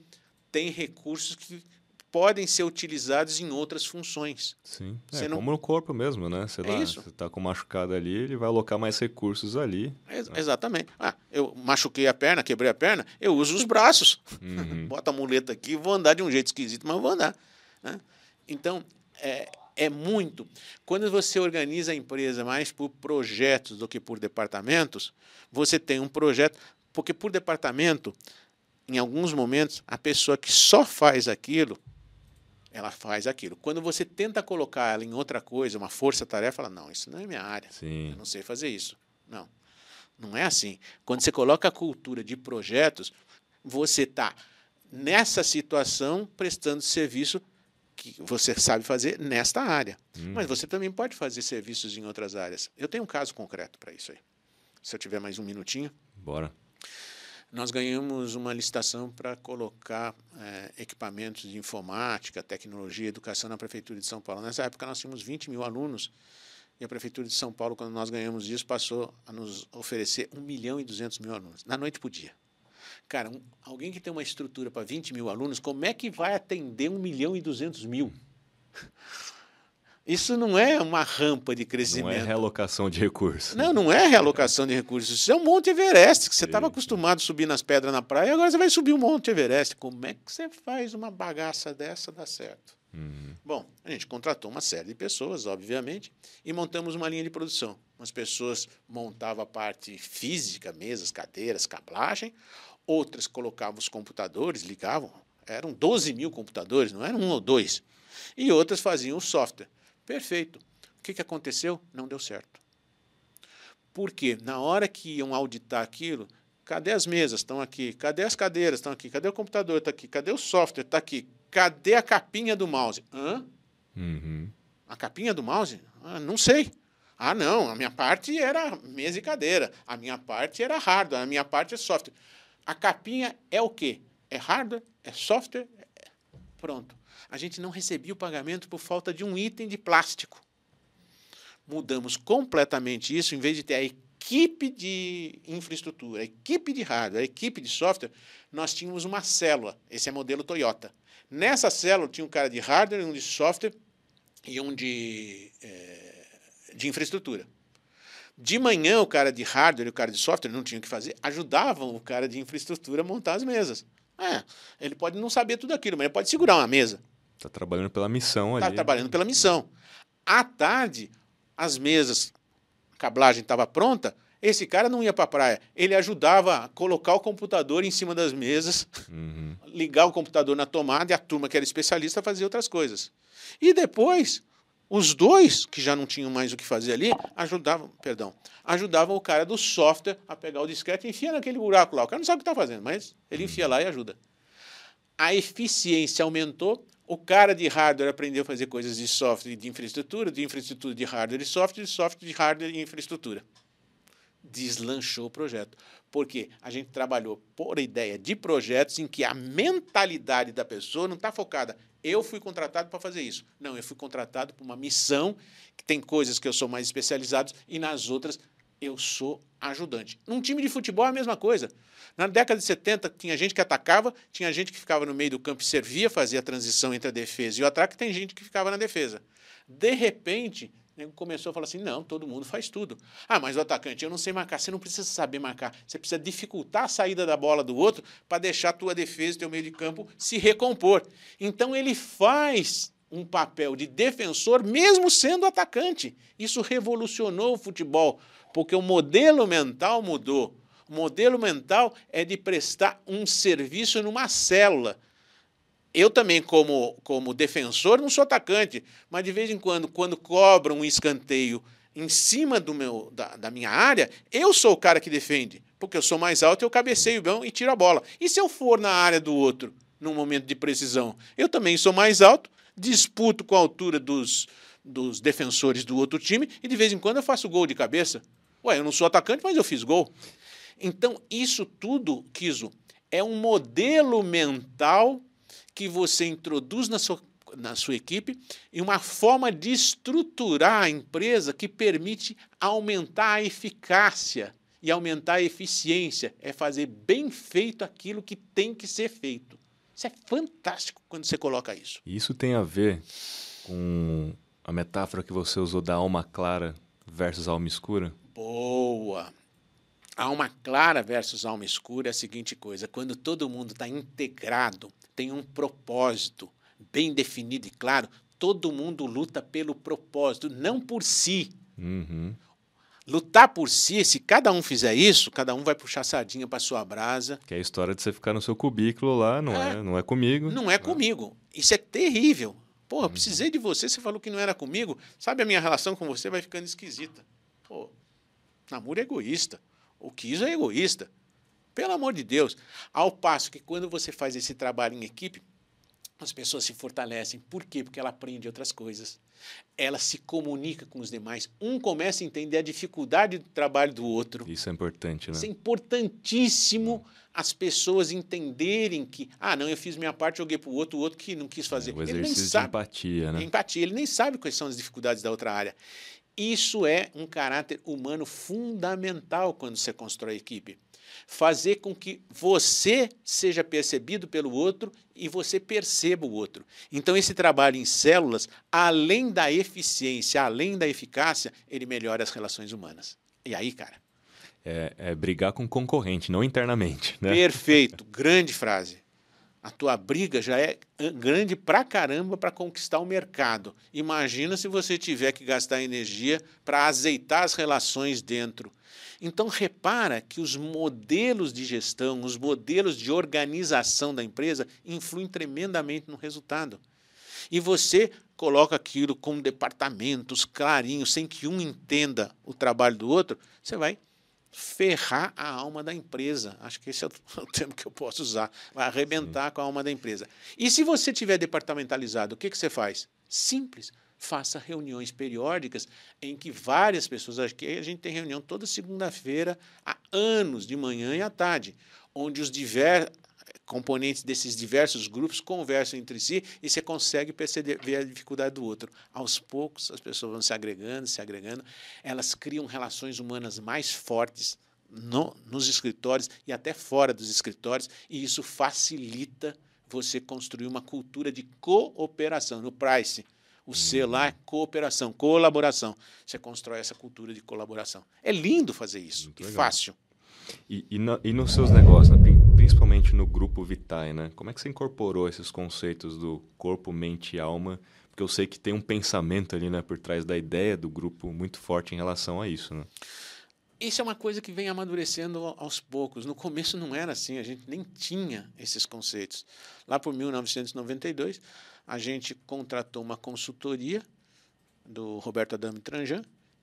S2: tem recursos que podem ser utilizados em outras funções.
S1: Sim, é, não... como no corpo mesmo, né? Você é está com machucado ali, ele vai alocar mais recursos ali.
S2: É, né? Exatamente. Ah, eu machuquei a perna, quebrei a perna, eu uso os braços. Uhum. Bota a muleta aqui, vou andar de um jeito esquisito, mas vou andar. Né? Então, é, é muito. Quando você organiza a empresa mais por projetos do que por departamentos, você tem um projeto, porque por departamento, em alguns momentos, a pessoa que só faz aquilo ela faz aquilo. Quando você tenta colocar ela em outra coisa, uma força-tarefa, ela, não, isso não é minha área. Sim. Eu não sei fazer isso. Não. Não é assim. Quando você coloca a cultura de projetos, você está nessa situação prestando serviço que você sabe fazer nesta área. Hum. Mas você também pode fazer serviços em outras áreas. Eu tenho um caso concreto para isso aí. Se eu tiver mais um minutinho.
S1: Bora
S2: nós ganhamos uma licitação para colocar é, equipamentos de informática, tecnologia, educação na Prefeitura de São Paulo. Nessa época nós tínhamos 20 mil alunos e a Prefeitura de São Paulo, quando nós ganhamos isso, passou a nos oferecer 1 milhão e 200 mil alunos, na noite por dia. Cara, um, alguém que tem uma estrutura para 20 mil alunos, como é que vai atender 1 milhão e 200 mil? Isso não é uma rampa de crescimento. Não é
S1: realocação de recursos.
S2: Não, não é realocação de recursos. Isso é um Monte Everest, que você estava acostumado a subir nas pedras na praia, agora você vai subir um Monte Everest. Como é que você faz uma bagaça dessa dar certo? Uhum. Bom, a gente contratou uma série de pessoas, obviamente, e montamos uma linha de produção. Umas pessoas montavam a parte física, mesas, cadeiras, cablagem, outras colocavam os computadores, ligavam. Eram 12 mil computadores, não eram um ou dois. E outras faziam o software. Perfeito. O que, que aconteceu? Não deu certo. Por quê? Na hora que iam auditar aquilo, cadê as mesas? Estão aqui. Cadê as cadeiras? Estão aqui. Cadê o computador? Está aqui. Cadê o software? Está aqui. Cadê a capinha do mouse? Hã? Uhum. A capinha do mouse? Ah, não sei. Ah, não, a minha parte era mesa e cadeira, a minha parte era hardware, a minha parte é software. A capinha é o quê? É hardware? É software? É... Pronto. A gente não recebia o pagamento por falta de um item de plástico. Mudamos completamente isso, em vez de ter a equipe de infraestrutura, a equipe de hardware, a equipe de software, nós tínhamos uma célula. Esse é modelo Toyota. Nessa célula tinha um cara de hardware, um de software e um de, é, de infraestrutura. De manhã, o cara de hardware e o cara de software não tinham o que fazer, ajudavam o cara de infraestrutura a montar as mesas. É, ele pode não saber tudo aquilo, mas ele pode segurar uma mesa.
S1: Está trabalhando pela missão
S2: tá
S1: ali.
S2: Está trabalhando pela missão. À tarde, as mesas, a cablagem estava pronta, esse cara não ia para a praia. Ele ajudava a colocar o computador em cima das mesas, uhum. ligar o computador na tomada e a turma que era especialista fazia outras coisas. E depois, os dois, que já não tinham mais o que fazer ali, ajudavam, perdão, ajudavam o cara do software a pegar o disquete e enfia naquele buraco lá. O cara não sabe o que está fazendo, mas ele enfia lá e ajuda. A eficiência aumentou, o cara de hardware aprendeu a fazer coisas de software e de infraestrutura, de infraestrutura de hardware e software, de software de hardware e infraestrutura. Deslanchou o projeto. Porque a gente trabalhou por ideia de projetos em que a mentalidade da pessoa não está focada. Eu fui contratado para fazer isso. Não, eu fui contratado para uma missão que tem coisas que eu sou mais especializado e nas outras eu sou ajudante. Num time de futebol é a mesma coisa. Na década de 70, tinha gente que atacava, tinha gente que ficava no meio do campo e servia, fazia a transição entre a defesa e o ataque, tem gente que ficava na defesa. De repente, nego começou a falar assim: não, todo mundo faz tudo. Ah, mas o atacante, eu não sei marcar. Você não precisa saber marcar. Você precisa dificultar a saída da bola do outro para deixar a tua defesa, teu meio de campo se recompor. Então ele faz um papel de defensor, mesmo sendo atacante. Isso revolucionou o futebol, porque o modelo mental mudou. O modelo mental é de prestar um serviço numa célula. Eu também, como, como defensor, não sou atacante, mas de vez em quando, quando cobram um escanteio em cima do meu, da, da minha área, eu sou o cara que defende, porque eu sou mais alto, eu cabeceio bem e tiro a bola. E se eu for na área do outro, num momento de precisão? Eu também sou mais alto, disputo com a altura dos, dos defensores do outro time e de vez em quando eu faço gol de cabeça. Ué, eu não sou atacante, mas eu fiz gol. Então, isso tudo, Kiso, é um modelo mental que você introduz na sua, na sua equipe e uma forma de estruturar a empresa que permite aumentar a eficácia e aumentar a eficiência. É fazer bem feito aquilo que tem que ser feito. Isso é fantástico quando você coloca isso.
S1: Isso tem a ver com a metáfora que você usou da alma clara versus alma escura?
S2: Boa! Alma clara versus alma escura é a seguinte coisa: quando todo mundo está integrado, tem um propósito bem definido e claro, todo mundo luta pelo propósito, não por si.
S1: Uhum.
S2: Lutar por si, se cada um fizer isso, cada um vai puxar sardinha para sua brasa.
S1: Que é a história de você ficar no seu cubículo lá, não é, é não é comigo.
S2: Não é comigo. Isso é terrível. Pô, eu precisei de você, você falou que não era comigo. Sabe, a minha relação com você vai ficando esquisita. Pô, namoro é egoísta. O Kiso é egoísta. Pelo amor de Deus. Ao passo que quando você faz esse trabalho em equipe, as pessoas se fortalecem. Por quê? Porque ela aprende outras coisas. Ela se comunica com os demais. Um começa a entender a dificuldade do trabalho do outro.
S1: Isso é importante, né?
S2: Isso é importantíssimo as pessoas entenderem que, ah, não, eu fiz minha parte, joguei para o outro, o outro que não quis fazer.
S1: É, o exercício sabe, de empatia, né?
S2: Empatia. Ele nem sabe quais são as dificuldades da outra área. Isso é um caráter humano fundamental quando você constrói equipe. Fazer com que você seja percebido pelo outro e você perceba o outro. Então, esse trabalho em células, além da eficiência, além da eficácia, ele melhora as relações humanas. E aí, cara?
S1: É, é brigar com concorrente, não internamente. Né?
S2: Perfeito, grande frase a tua briga já é grande pra caramba para conquistar o mercado. Imagina se você tiver que gastar energia para azeitar as relações dentro. Então repara que os modelos de gestão, os modelos de organização da empresa influem tremendamente no resultado. E você coloca aquilo com departamentos clarinhos, sem que um entenda o trabalho do outro, você vai ferrar a alma da empresa. Acho que esse é o termo que eu posso usar. Vai arrebentar Sim. com a alma da empresa. E se você tiver departamentalizado, o que, que você faz? Simples. Faça reuniões periódicas em que várias pessoas. Aqui a gente tem reunião toda segunda-feira, há anos, de manhã e à tarde, onde os diversos componentes desses diversos grupos conversam entre si e você consegue perceber a dificuldade do outro. Aos poucos, as pessoas vão se agregando, se agregando, elas criam relações humanas mais fortes no, nos escritórios e até fora dos escritórios, e isso facilita você construir uma cultura de cooperação. No Price, o C lá é cooperação, colaboração. Você constrói essa cultura de colaboração. É lindo fazer isso, Muito e legal. fácil.
S1: E, e, no, e, nos seus negócios, né? principalmente no grupo Vitae, né? Como é que você incorporou esses conceitos do corpo, mente e alma? Porque eu sei que tem um pensamento ali, né, por trás da ideia do grupo muito forte em relação a isso, né?
S2: Isso é uma coisa que vem amadurecendo aos poucos. No começo não era assim, a gente nem tinha esses conceitos. Lá por 1992, a gente contratou uma consultoria do Roberto Adame Tranjan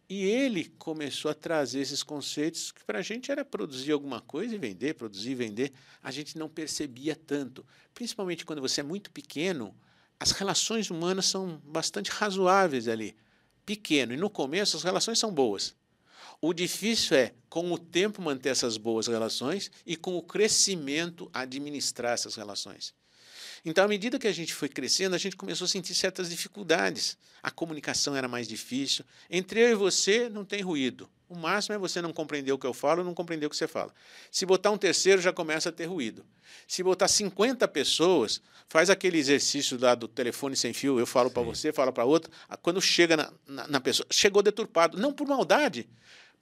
S2: e ele começou a trazer esses conceitos que para a gente era produzir alguma coisa e vender, produzir e vender. A gente não percebia tanto. Principalmente quando você é muito pequeno, as relações humanas são bastante razoáveis ali. Pequeno. E no começo as relações são boas. O difícil é, com o tempo, manter essas boas relações e, com o crescimento, administrar essas relações. Então, à medida que a gente foi crescendo, a gente começou a sentir certas dificuldades. A comunicação era mais difícil. Entre eu e você, não tem ruído. O máximo é você não compreender o que eu falo ou não compreender o que você fala. Se botar um terceiro, já começa a ter ruído. Se botar 50 pessoas, faz aquele exercício lá do telefone sem fio, eu falo para você, falo para outro. Quando chega na, na, na pessoa, chegou deturpado. Não por maldade,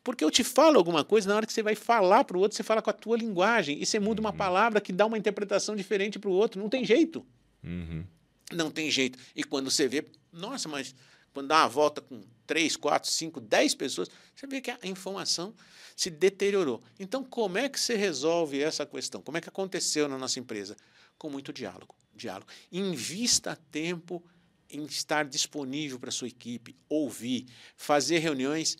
S2: porque eu te falo alguma coisa, na hora que você vai falar para o outro, você fala com a tua linguagem. E você muda uma uhum. palavra que dá uma interpretação diferente para o outro. Não tem jeito.
S1: Uhum.
S2: Não tem jeito. E quando você vê, nossa, mas quando dá uma volta com três, quatro, cinco, dez pessoas, você vê que a informação se deteriorou. Então, como é que você resolve essa questão? Como é que aconteceu na nossa empresa? Com muito diálogo. Diálogo. Invista tempo em estar disponível para a sua equipe, ouvir, fazer reuniões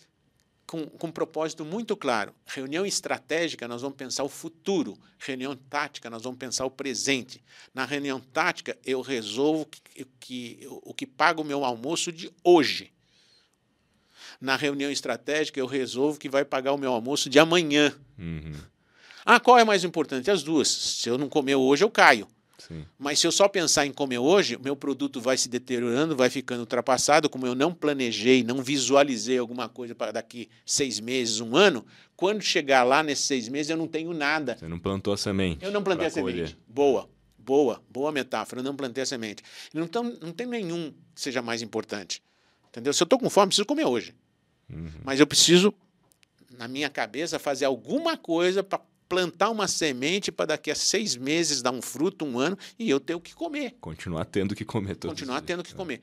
S2: com, com um propósito muito claro. Reunião estratégica, nós vamos pensar o futuro. Reunião tática, nós vamos pensar o presente. Na reunião tática, eu resolvo que, que, o que paga o meu almoço de hoje. Na reunião estratégica, eu resolvo que vai pagar o meu almoço de amanhã.
S1: Uhum.
S2: Ah, qual é mais importante? As duas. Se eu não comer hoje, eu caio.
S1: Sim.
S2: Mas se eu só pensar em comer hoje, meu produto vai se deteriorando, vai ficando ultrapassado. Como eu não planejei, não visualizei alguma coisa para daqui seis meses, um ano, quando chegar lá nesses seis meses, eu não tenho nada.
S1: Você não plantou a semente.
S2: Eu não plantei a
S1: colher.
S2: semente. Boa, boa, boa metáfora. Eu não plantei a semente. Não, não tem nenhum que seja mais importante. Entendeu? Se eu estou com fome, preciso comer hoje.
S1: Uhum.
S2: Mas eu preciso, na minha cabeça, fazer alguma coisa para plantar uma semente para daqui a seis meses dar um fruto, um ano, e eu ter o que comer.
S1: Continuar tendo que comer
S2: todos Continuar tendo que comer.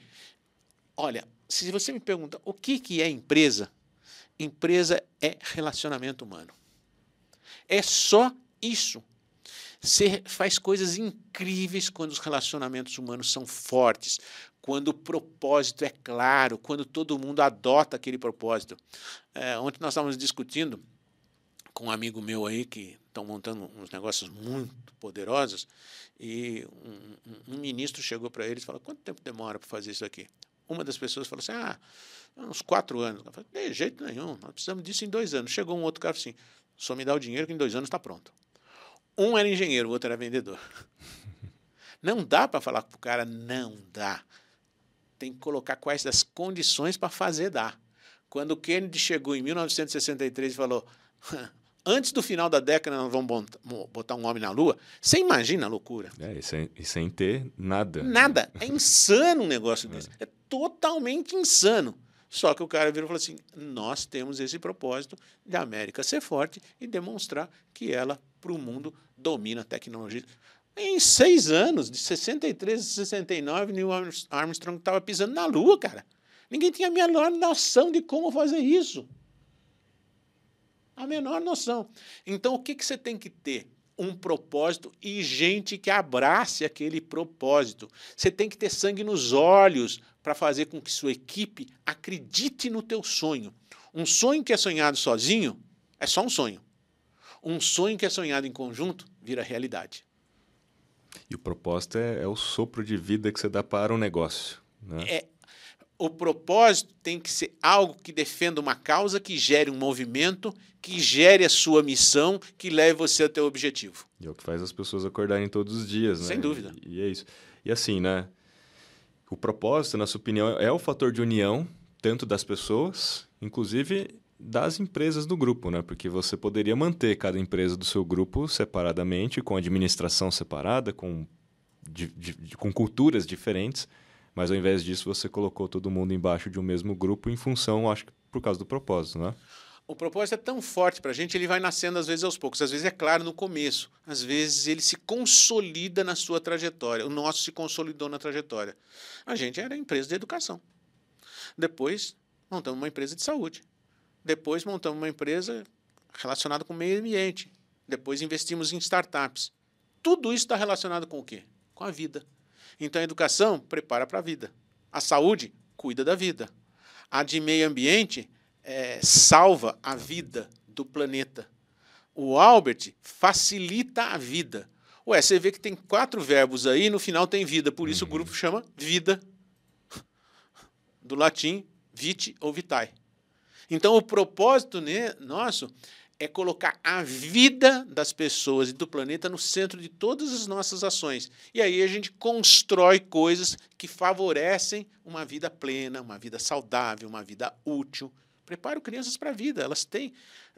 S2: Olha, se você me pergunta o que, que é empresa, empresa é relacionamento humano. É só isso. Você faz coisas incríveis quando os relacionamentos humanos são fortes, quando o propósito é claro, quando todo mundo adota aquele propósito. É, ontem nós estávamos discutindo com um amigo meu aí que estão montando uns negócios muito poderosos e um, um, um ministro chegou para eles e falou, quanto tempo demora para fazer isso aqui? Uma das pessoas falou assim, ah, uns quatro anos. Eu falei, de jeito nenhum, nós precisamos disso em dois anos. Chegou um outro cara assim, só me dá o dinheiro que em dois anos está pronto. Um era engenheiro, o outro era vendedor. Não dá para falar para o cara, não dá. Tem que colocar quais das condições para fazer dar. Quando o Kennedy chegou em 1963 e falou, antes do final da década nós vamos botar um homem na Lua. Você imagina a loucura?
S1: É, e sem, e sem ter nada.
S2: Nada. É insano um negócio é. desse. É totalmente insano. Só que o cara virou e falou assim: nós temos esse propósito de a América ser forte e demonstrar que ela, para o mundo, domina a tecnologia. Em seis anos, de 63 a 69, Neil Armstrong estava pisando na Lua, cara. Ninguém tinha a menor noção de como fazer isso a menor noção. Então, o que, que você tem que ter? Um propósito e gente que abrace aquele propósito. Você tem que ter sangue nos olhos para fazer com que sua equipe acredite no teu sonho. Um sonho que é sonhado sozinho é só um sonho. Um sonho que é sonhado em conjunto vira realidade.
S1: E o propósito é, é o sopro de vida que você dá para um negócio. Né?
S2: É, O propósito tem que ser algo que defenda uma causa, que gere um movimento, que gere a sua missão, que leve você ao teu objetivo.
S1: E é o que faz as pessoas acordarem todos os dias, né?
S2: Sem dúvida.
S1: E, e é isso. E assim, né? O propósito, na sua opinião, é o fator de união, tanto das pessoas, inclusive das empresas do grupo, né? Porque você poderia manter cada empresa do seu grupo separadamente, com administração separada, com, de, de, com culturas diferentes, mas ao invés disso você colocou todo mundo embaixo de um mesmo grupo em função, acho que por causa do propósito, né?
S2: O propósito é tão forte para a gente, ele vai nascendo às vezes aos poucos. Às vezes é claro no começo, às vezes ele se consolida na sua trajetória. O nosso se consolidou na trajetória. A gente era empresa de educação. Depois montamos uma empresa de saúde. Depois montamos uma empresa relacionada com o meio ambiente. Depois investimos em startups. Tudo isso está relacionado com o quê? Com a vida. Então a educação prepara para a vida. A saúde cuida da vida. A de meio ambiente é, salva a vida do planeta. O Albert facilita a vida. Ué, você vê que tem quatro verbos aí e no final tem vida, por isso uhum. o grupo chama vida. Do latim, vite ou vitae. Então, o propósito nosso é colocar a vida das pessoas e do planeta no centro de todas as nossas ações. E aí a gente constrói coisas que favorecem uma vida plena, uma vida saudável, uma vida útil. Preparo crianças para a vida. Elas têm.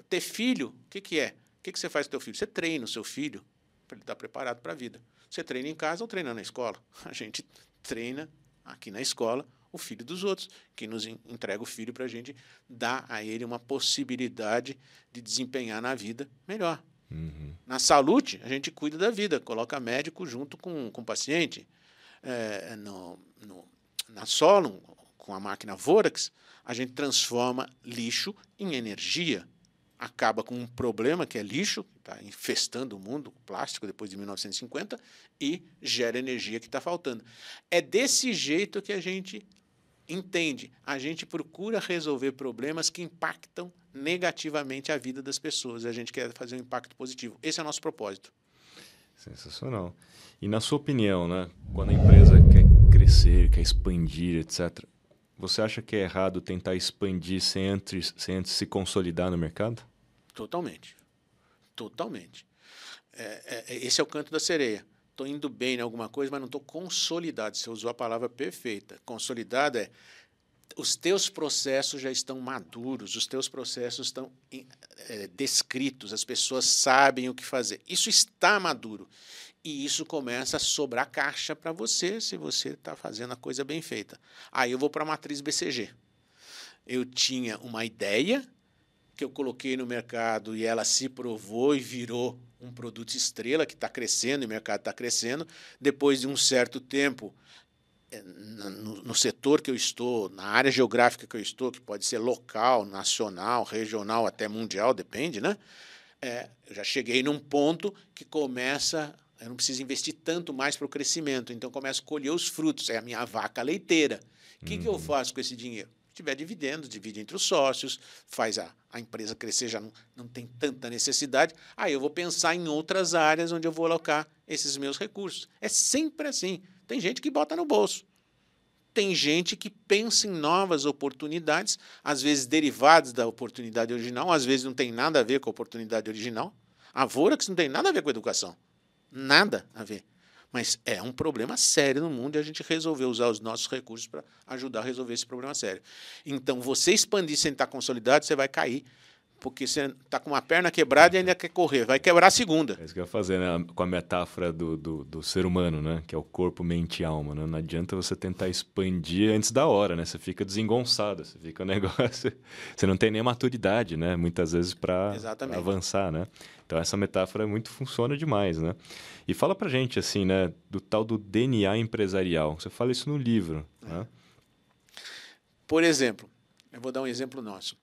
S2: Ter filho, o que, que é? O que, que você faz com o teu filho? Você treina o seu filho para ele estar preparado para a vida. Você treina em casa ou treina na escola? A gente treina aqui na escola o filho dos outros, que nos entrega o filho para a gente dar a ele uma possibilidade de desempenhar na vida melhor. Uhum. Na saúde, a gente cuida da vida, coloca médico junto com, com o paciente. É, no, no, na Solon, com a máquina Vorax, a gente transforma lixo em energia. Acaba com um problema que é lixo, que está infestando o mundo, o plástico, depois de 1950, e gera energia que está faltando. É desse jeito que a gente entende, a gente procura resolver problemas que impactam negativamente a vida das pessoas. A gente quer fazer um impacto positivo. Esse é o nosso propósito.
S1: Sensacional. E na sua opinião, né, quando a empresa quer crescer, quer expandir, etc., você acha que é errado tentar expandir sem antes, sem antes se consolidar no mercado?
S2: Totalmente. Totalmente. É, é, esse é o canto da sereia estou indo bem em alguma coisa, mas não estou consolidado. Você usou a palavra perfeita. Consolidado é os teus processos já estão maduros, os teus processos estão é, descritos, as pessoas sabem o que fazer. Isso está maduro. E isso começa a sobrar caixa para você se você está fazendo a coisa bem feita. Aí eu vou para a matriz BCG. Eu tinha uma ideia que eu coloquei no mercado e ela se provou e virou um produto estrela que está crescendo e o mercado está crescendo. Depois de um certo tempo, é, no, no, setor que eu estou, na área geográfica que eu estou, que pode ser local, nacional, regional, até mundial, depende, né? É, eu já cheguei num ponto que começa, eu não preciso investir tanto mais para o crescimento, então começo a colher os frutos, é a minha vaca leiteira. O que, uhum. que eu uhum. faço com esse dinheiro? Tiver dividendos, divide entre os sócios, faz a, a empresa crescer, já não, não tem tanta necessidade. Aí eu vou pensar em outras áreas onde eu vou alocar esses meus recursos. É sempre assim. Tem gente que bota no bolso. Tem gente que pensa em novas oportunidades, às vezes derivadas da oportunidade original, às vezes não tem nada a ver com a oportunidade original. A Vorax não tem nada a ver com a educação. Nada a ver. Mas é um problema sério no mundo e a gente resolveu usar os nossos recursos para ajudar a resolver esse problema sério. Então, você expandir sem estar consolidado, você vai cair porque você está com uma perna quebrada e ainda quer correr, vai quebrar a segunda.
S1: É isso que eu ia fazer, né? Com a metáfora do, do, do, ser humano, né? Que é o corpo, mente e alma, né? Não adianta você tentar expandir antes da hora, né? Você fica desengonçado, você fica um negócio... Você não tem nem maturidade, né? Muitas vezes para avançar, né? Então essa metáfora muito funciona demais, né? E fala pra gente, assim, né? Do tal do DNA empresarial. Você fala isso no livro, é. né?
S2: Por exemplo, eu vou dar um exemplo nosso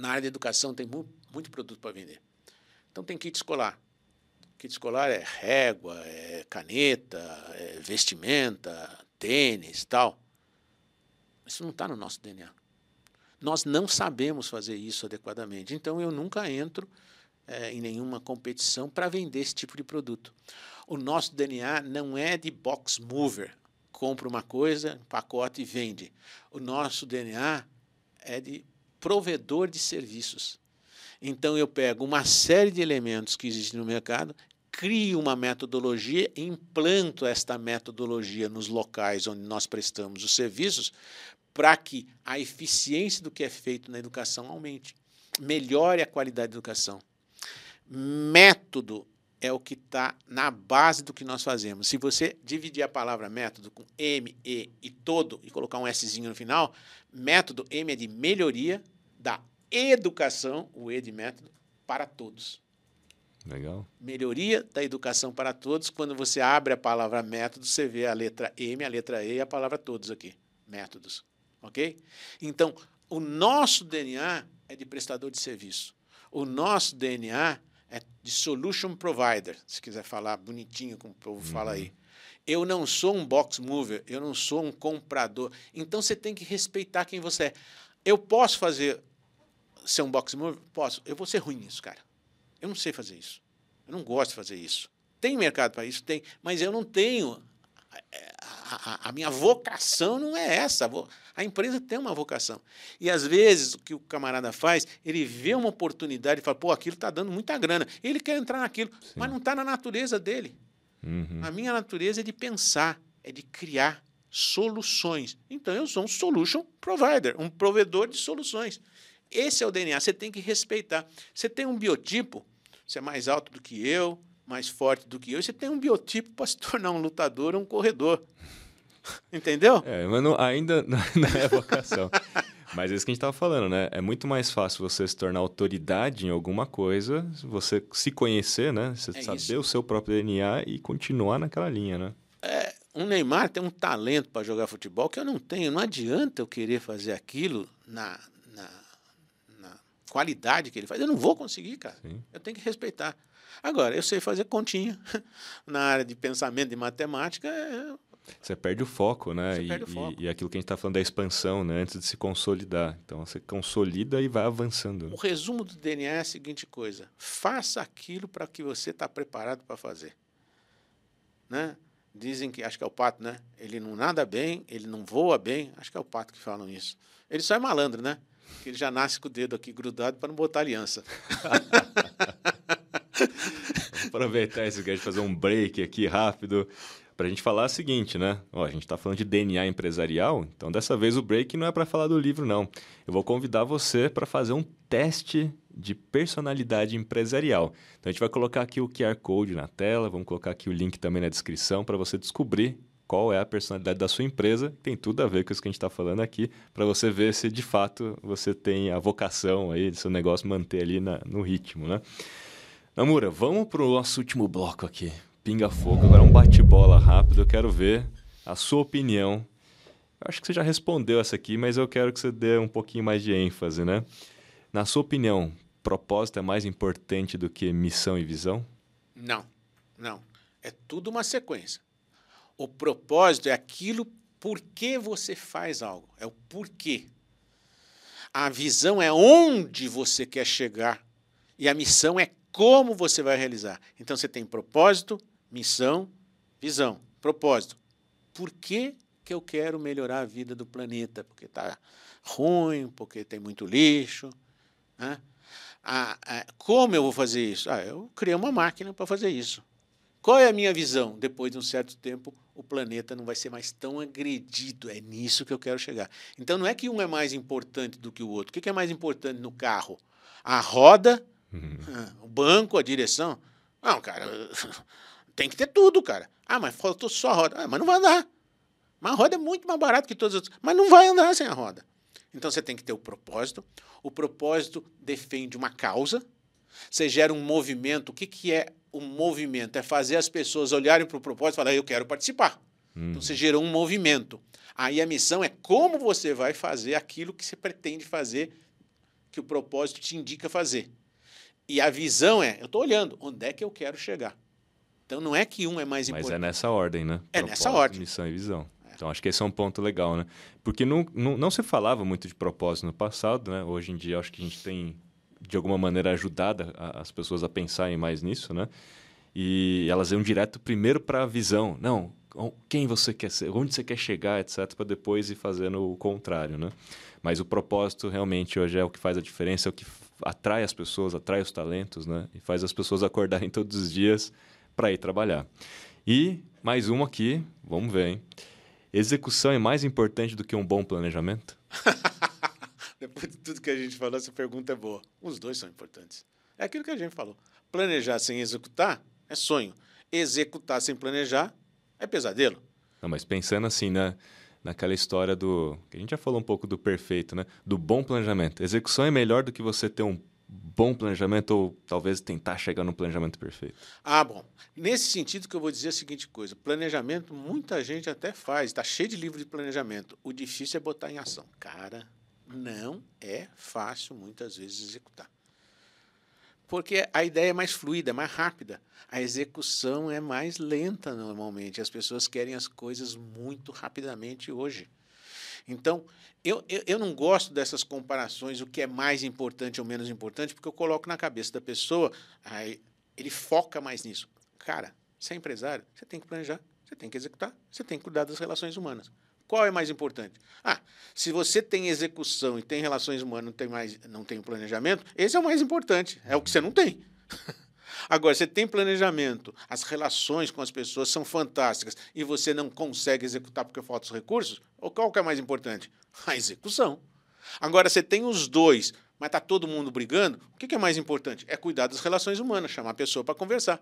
S2: na área de educação tem mu muito produto para vender. Então tem kit escolar. Kit escolar é régua, é caneta, é vestimenta, tênis, tal. Isso não está no nosso DNA. Nós não sabemos fazer isso adequadamente. Então eu nunca entro é, em nenhuma competição para vender esse tipo de produto. O nosso DNA não é de box mover, compra uma coisa, pacote e vende. O nosso DNA é de provedor de serviços. Então eu pego uma série de elementos que existem no mercado, crio uma metodologia implanto esta metodologia nos locais onde nós prestamos os serviços para que a eficiência do que é feito na educação aumente, melhore a qualidade da educação. Método é o que está na base do que nós fazemos. Se você dividir a palavra método com M, E e todo e colocar um Szinho no final, método M é de melhoria da educação, o E de método, para todos.
S1: Legal.
S2: Melhoria da educação para todos. Quando você abre a palavra método, você vê a letra M, a letra E e a palavra todos aqui. Métodos. Ok? Então, o nosso DNA é de prestador de serviço. O nosso DNA é de solution provider, se quiser falar bonitinho, como o povo uhum. fala aí. Eu não sou um box mover, eu não sou um comprador. Então você tem que respeitar quem você é. Eu posso fazer ser um box mover? Posso. Eu vou ser ruim nisso, cara. Eu não sei fazer isso. Eu não gosto de fazer isso. Tem mercado para isso? Tem. Mas eu não tenho. A, a, a, minha vocação não é essa. A empresa tem uma vocação. E às vezes o que o camarada faz, ele vê uma oportunidade e fala: pô, aquilo está dando muita grana. Ele quer entrar naquilo, Sim. mas não está na natureza dele. Uhum. A minha natureza é de pensar, é de criar soluções. Então eu sou um solution provider, um provedor de soluções. Esse é o DNA, você tem que respeitar. Você tem um biotipo, você é mais alto do que eu, mais forte do que eu, você tem um biotipo para se tornar um lutador ou um corredor. Entendeu?
S1: É, mas não, ainda não é vocação. Mas é isso que a gente estava falando, né? É muito mais fácil você se tornar autoridade em alguma coisa, você se conhecer, né? Você é saber isso. o seu próprio DNA e continuar naquela linha, né?
S2: É, um Neymar tem um talento para jogar futebol que eu não tenho. Não adianta eu querer fazer aquilo na, qualidade que ele faz. Eu não vou conseguir, cara. Sim. Eu tenho que respeitar. Agora, eu sei fazer continha na área de pensamento e matemática. É...
S1: Você perde o foco, né? E, o foco. E, e, aquilo que a gente está falando da expansão, né? Antes de se consolidar. Então, você consolida e vai avançando.
S2: O resumo do DNA é a seguinte coisa: faça aquilo para que você está preparado para fazer. Né? Dizem que, acho que é o pato, né? Ele não nada bem, ele não voa bem. Acho que é o pato que falam isso. Ele só é malandro, né? Que ele já nasce com o dedo aqui grudado para não botar aliança.
S1: Aproveitar esse gancho fazer um break aqui rápido para a gente falar o seguinte, né? Ó, a gente está falando de DNA empresarial, então dessa vez o break não é para falar do livro, não. Eu vou convidar você para fazer um teste de personalidade empresarial. Então a gente vai colocar aqui o QR Code na tela, vamos colocar aqui o link também na descrição para você descobrir qual é a personalidade da sua empresa, tem tudo a ver com isso que a gente está falando aqui, para você ver se de fato você tem a vocação aí seu negócio manter ali na, no ritmo, né? Namura, vamos para o nosso último bloco aqui. Pinga fogo. Agora um bate-bola rápido. Eu quero ver a sua opinião. Eu acho que você já respondeu essa aqui, mas eu quero que você dê um pouquinho mais de ênfase, né? Na sua opinião, propósito é mais importante do que missão e visão?
S2: Não, não. É tudo uma sequência. O propósito é aquilo por que você faz algo, é o porquê. A visão é onde você quer chegar e a missão é como você vai realizar. Então você tem propósito, missão, visão. Propósito. Por que, que eu quero melhorar a vida do planeta? Porque está ruim, porque tem muito lixo. Né? Ah, ah, como eu vou fazer isso? Ah, eu criei uma máquina para fazer isso. Qual é a minha visão? Depois de um certo tempo, o planeta não vai ser mais tão agredido. É nisso que eu quero chegar. Então não é que um é mais importante do que o outro. O que é mais importante no carro? A roda, uhum. o banco, a direção? Não, cara, tem que ter tudo, cara. Ah, mas faltou só a roda. Ah, mas não vai andar. Mas a roda é muito mais barata que todas as outras. Mas não vai andar sem a roda. Então você tem que ter o propósito. O propósito defende uma causa. Você gera um movimento. O que, que é o movimento, é fazer as pessoas olharem para o propósito e falar, eu quero participar. Hum. Então você gerou um movimento. Aí a missão é como você vai fazer aquilo que você pretende fazer, que o propósito te indica fazer. E a visão é, eu estou olhando, onde é que eu quero chegar? Então não é que um é mais
S1: importante.
S2: Mas
S1: é nessa ordem, né?
S2: É propósito, nessa ordem.
S1: Missão e visão. É. Então acho que esse é um ponto legal, né? Porque não, não, não se falava muito de propósito no passado, né? Hoje em dia acho que a gente tem de alguma maneira ajudada as pessoas a pensarem mais nisso, né? E elas iam direto primeiro para a visão. Não, quem você quer ser, onde você quer chegar, etc, para depois ir fazendo o contrário, né? Mas o propósito realmente hoje é o que faz a diferença, é o que atrai as pessoas, atrai os talentos, né? E faz as pessoas acordarem todos os dias para ir trabalhar. E mais uma aqui, vamos ver, hein? Execução é mais importante do que um bom planejamento?
S2: Depois de tudo que a gente falou, essa pergunta é boa. Os dois são importantes. É aquilo que a gente falou. Planejar sem executar é sonho. Executar sem planejar é pesadelo.
S1: Não, mas pensando assim, né? naquela história do. que a gente já falou um pouco do perfeito, né? Do bom planejamento. Execução é melhor do que você ter um bom planejamento ou talvez tentar chegar no planejamento perfeito?
S2: Ah, bom. Nesse sentido que eu vou dizer a seguinte coisa: planejamento muita gente até faz, está cheio de livro de planejamento. O difícil é botar em ação. Cara, não é fácil muitas vezes executar. Porque a ideia é mais fluida, é mais rápida. A execução é mais lenta normalmente. As pessoas querem as coisas muito rapidamente hoje. Então, eu, eu, eu, não gosto dessas comparações, o que é mais importante ou menos importante, porque eu coloco na cabeça da pessoa, aí ele foca mais nisso. Cara, você é empresário, você tem que planejar, você tem que executar, você tem que cuidar das relações humanas. Qual é mais importante? Ah, se você tem execução e tem relações humanas, não tem mais, não tem planejamento, esse é o mais importante. É o que você não tem. Agora, você tem planejamento, as relações com as pessoas são fantásticas e você não consegue executar porque faltam os recursos, ou qual que é mais importante? A execução. Agora, você tem os dois, mas está todo mundo brigando, o que é mais importante? É cuidar das relações humanas, chamar a pessoa para conversar.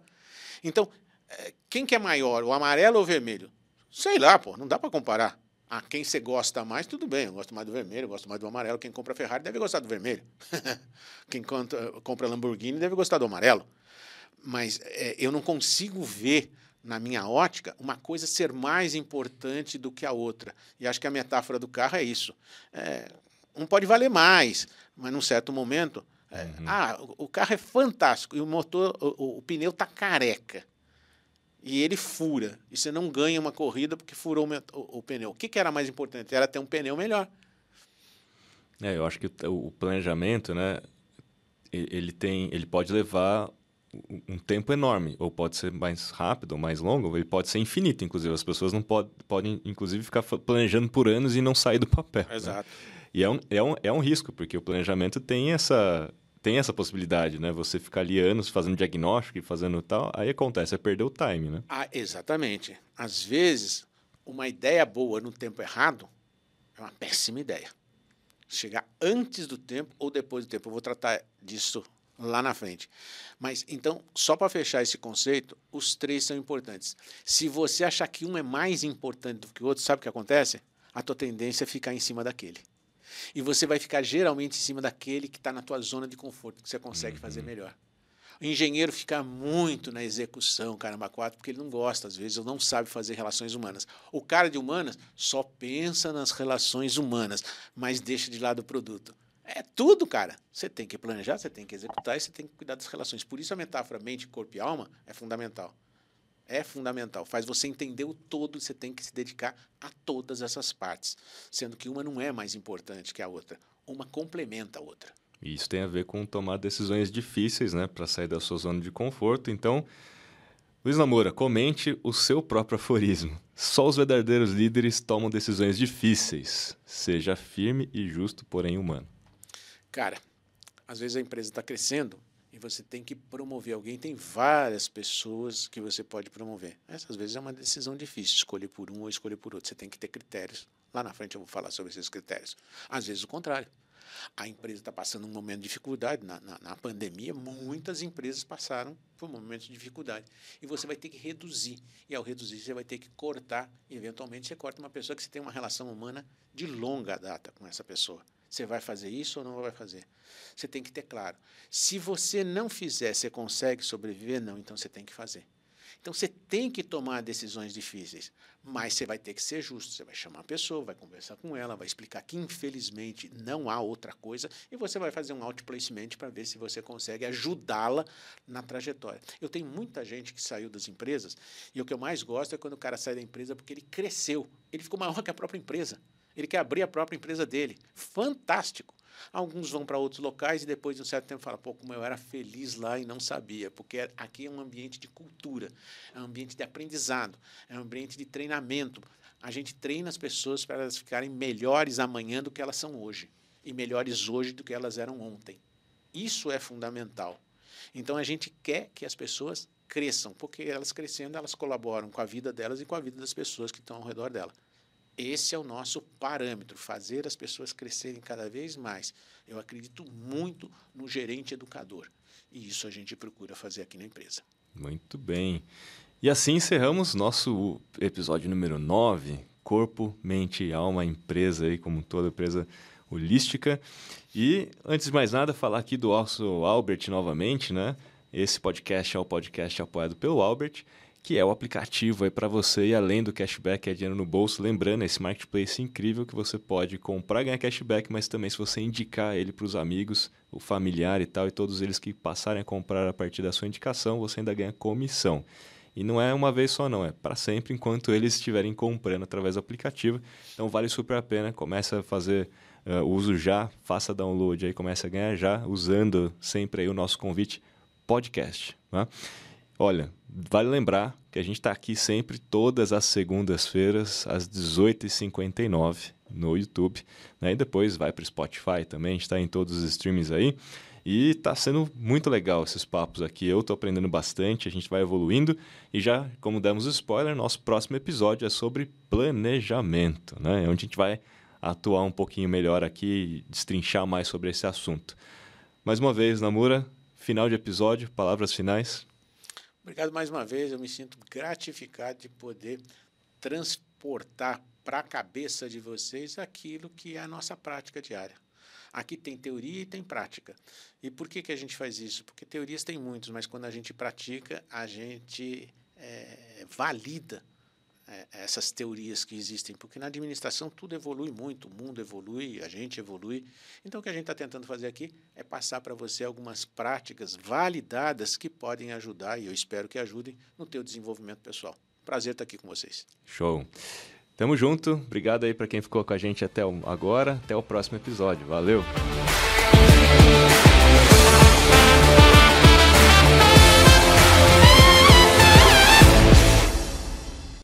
S2: Então, eh, quem que é maior, o amarelo ou o vermelho? Sei lá, pô, não dá para comparar. Ah, quem você gosta mais, tudo bem. Eu gosto mais do vermelho, eu gosto mais do amarelo. Quem compra Ferrari deve gostar do vermelho. quem compra Lamborghini deve gostar do amarelo. Mas é, eu não consigo ver, na minha ótica, uma coisa ser mais importante do que a outra. E acho que a metáfora do carro é isso. É, um pode valer mais, mas num certo momento. É, uhum. Ah, o carro é fantástico e o motor, o, o pneu está careca e ele fura. E você não ganha uma corrida porque furou o, o pneu. O que, que, era mais importante? Era ter um pneu melhor.
S1: É, eu acho que o, o planejamento, né, ele tem, ele pode levar um tempo enorme, ou pode ser mais rápido, ou mais longo, ele pode ser infinito, inclusive. As pessoas não pod, podem, inclusive, ficar planejando por anos e não sair do papel.
S2: Né? Exato.
S1: Né? E é um, é, um, é um risco, porque o planejamento tem essa, tem essa possibilidade, né? Você ficar ali anos fazendo diagnóstico e fazendo tal, aí acontece, é perder o time, né?
S2: Ah, exatamente. Às vezes, uma ideia boa no tempo errado é uma péssima ideia. Chegar antes do tempo ou depois do tempo. Eu vou tratar disso lá na frente. Mas então, só para fechar esse conceito, os três são importantes. Se você achar que um é mais importante do que o outro, sabe o que acontece? A tua tendência é ficar em cima daquele. E você vai ficar geralmente em cima daquele que está na tua zona de conforto, que você consegue uhum. fazer melhor. O engenheiro fica muito na execução, caramba, quatro, porque ele não gosta, às vezes, ou não sabe fazer relações humanas. O cara de humanas só pensa nas relações humanas, mas deixa de lado o produto. É tudo, cara. Você tem que planejar, você tem que executar e você tem que cuidar das relações. Por isso a metáfora mente, corpo e alma é fundamental é fundamental. Faz você entender o todo, você tem que se dedicar a todas essas partes, sendo que uma não é mais importante que a outra, uma complementa a outra.
S1: Isso tem a ver com tomar decisões difíceis, né, para sair da sua zona de conforto. Então, Luiz Namora, comente o seu próprio aforismo. Só os verdadeiros líderes tomam decisões difíceis. Seja firme e justo, porém humano.
S2: Cara, às vezes a empresa está crescendo e você tem que promover alguém. Tem várias pessoas que você pode promover. Essas vezes é uma decisão difícil, escolher por um ou escolher por outro. Você tem que ter critérios. Lá na frente eu vou falar sobre esses critérios. Às vezes o contrário. A empresa está passando um momento de dificuldade. Na, na, na, pandemia, muitas empresas passaram por um momento de dificuldade. E você vai ter que reduzir. E ao reduzir, você vai ter que cortar. Eventualmente, você corta uma pessoa que você tem uma relação humana de longa data com essa pessoa. Você vai fazer isso ou não vai fazer? Você tem que ter claro. Se você não fizer, você consegue sobreviver? Não, então você tem que fazer. Então você tem que tomar decisões difíceis, mas você vai ter que ser justo. Você vai chamar a pessoa, vai conversar com ela, vai explicar que infelizmente não há outra coisa e você vai fazer um outplacement para ver se você consegue ajudá-la na trajetória. Eu tenho muita gente que saiu das empresas e o que eu mais gosto é quando o cara sai da empresa porque ele cresceu, ele ficou maior que a própria empresa. Ele quer abrir a própria empresa dele. Fantástico. Alguns vão para outros locais e depois de um certo tempo falam, pô, como eu era feliz lá e não sabia, porque aqui é um ambiente de cultura, é um ambiente de aprendizado, é um ambiente de treinamento. A gente treina as pessoas para elas ficarem melhores amanhã do que elas são hoje e melhores hoje do que elas eram ontem. Isso é fundamental. Então a gente quer que as pessoas cresçam, porque elas crescendo, elas colaboram com a vida delas e com a vida das pessoas que estão ao redor dela. Esse é o nosso parâmetro, fazer as pessoas crescerem cada vez mais. Eu acredito muito no gerente educador. E isso a gente procura fazer aqui na empresa.
S1: Muito bem. E assim encerramos nosso episódio número 9, Corpo, Mente e Alma, empresa aí, como toda empresa holística. E antes de mais nada, falar aqui do nosso Albert novamente, né? Esse podcast é o podcast apoiado pelo Albert que é o aplicativo para você e além do cashback, é dinheiro no bolso. Lembrando, esse marketplace incrível que você pode comprar e ganhar cashback, mas também se você indicar ele para os amigos, o familiar e tal, e todos eles que passarem a comprar a partir da sua indicação, você ainda ganha comissão. E não é uma vez só não, é para sempre enquanto eles estiverem comprando através do aplicativo. Então vale super a pena, começa a fazer uh, uso já, faça download aí, comece a ganhar já, usando sempre aí o nosso convite podcast. Né? Olha, vale lembrar que a gente está aqui sempre todas as segundas-feiras, às 18h59 no YouTube. Né? E depois vai para o Spotify também, está em todos os streams aí. E está sendo muito legal esses papos aqui. Eu estou aprendendo bastante, a gente vai evoluindo. E já, como demos spoiler, nosso próximo episódio é sobre planejamento, né? onde a gente vai atuar um pouquinho melhor aqui destrinchar mais sobre esse assunto. Mais uma vez, Namura, final de episódio, palavras finais.
S2: Obrigado mais uma vez. Eu me sinto gratificado de poder transportar para a cabeça de vocês aquilo que é a nossa prática diária. Aqui tem teoria e tem prática. E por que, que a gente faz isso? Porque teorias tem muitos, mas quando a gente pratica, a gente é, valida é, essas teorias que existem, porque na administração tudo evolui muito, o mundo evolui, a gente evolui. Então, o que a gente está tentando fazer aqui é passar para você algumas práticas validadas que podem ajudar, e eu espero que ajudem, no teu desenvolvimento pessoal. Prazer estar aqui com vocês.
S1: Show. Tamo junto. Obrigado aí para quem ficou com a gente até agora. Até o próximo episódio. Valeu.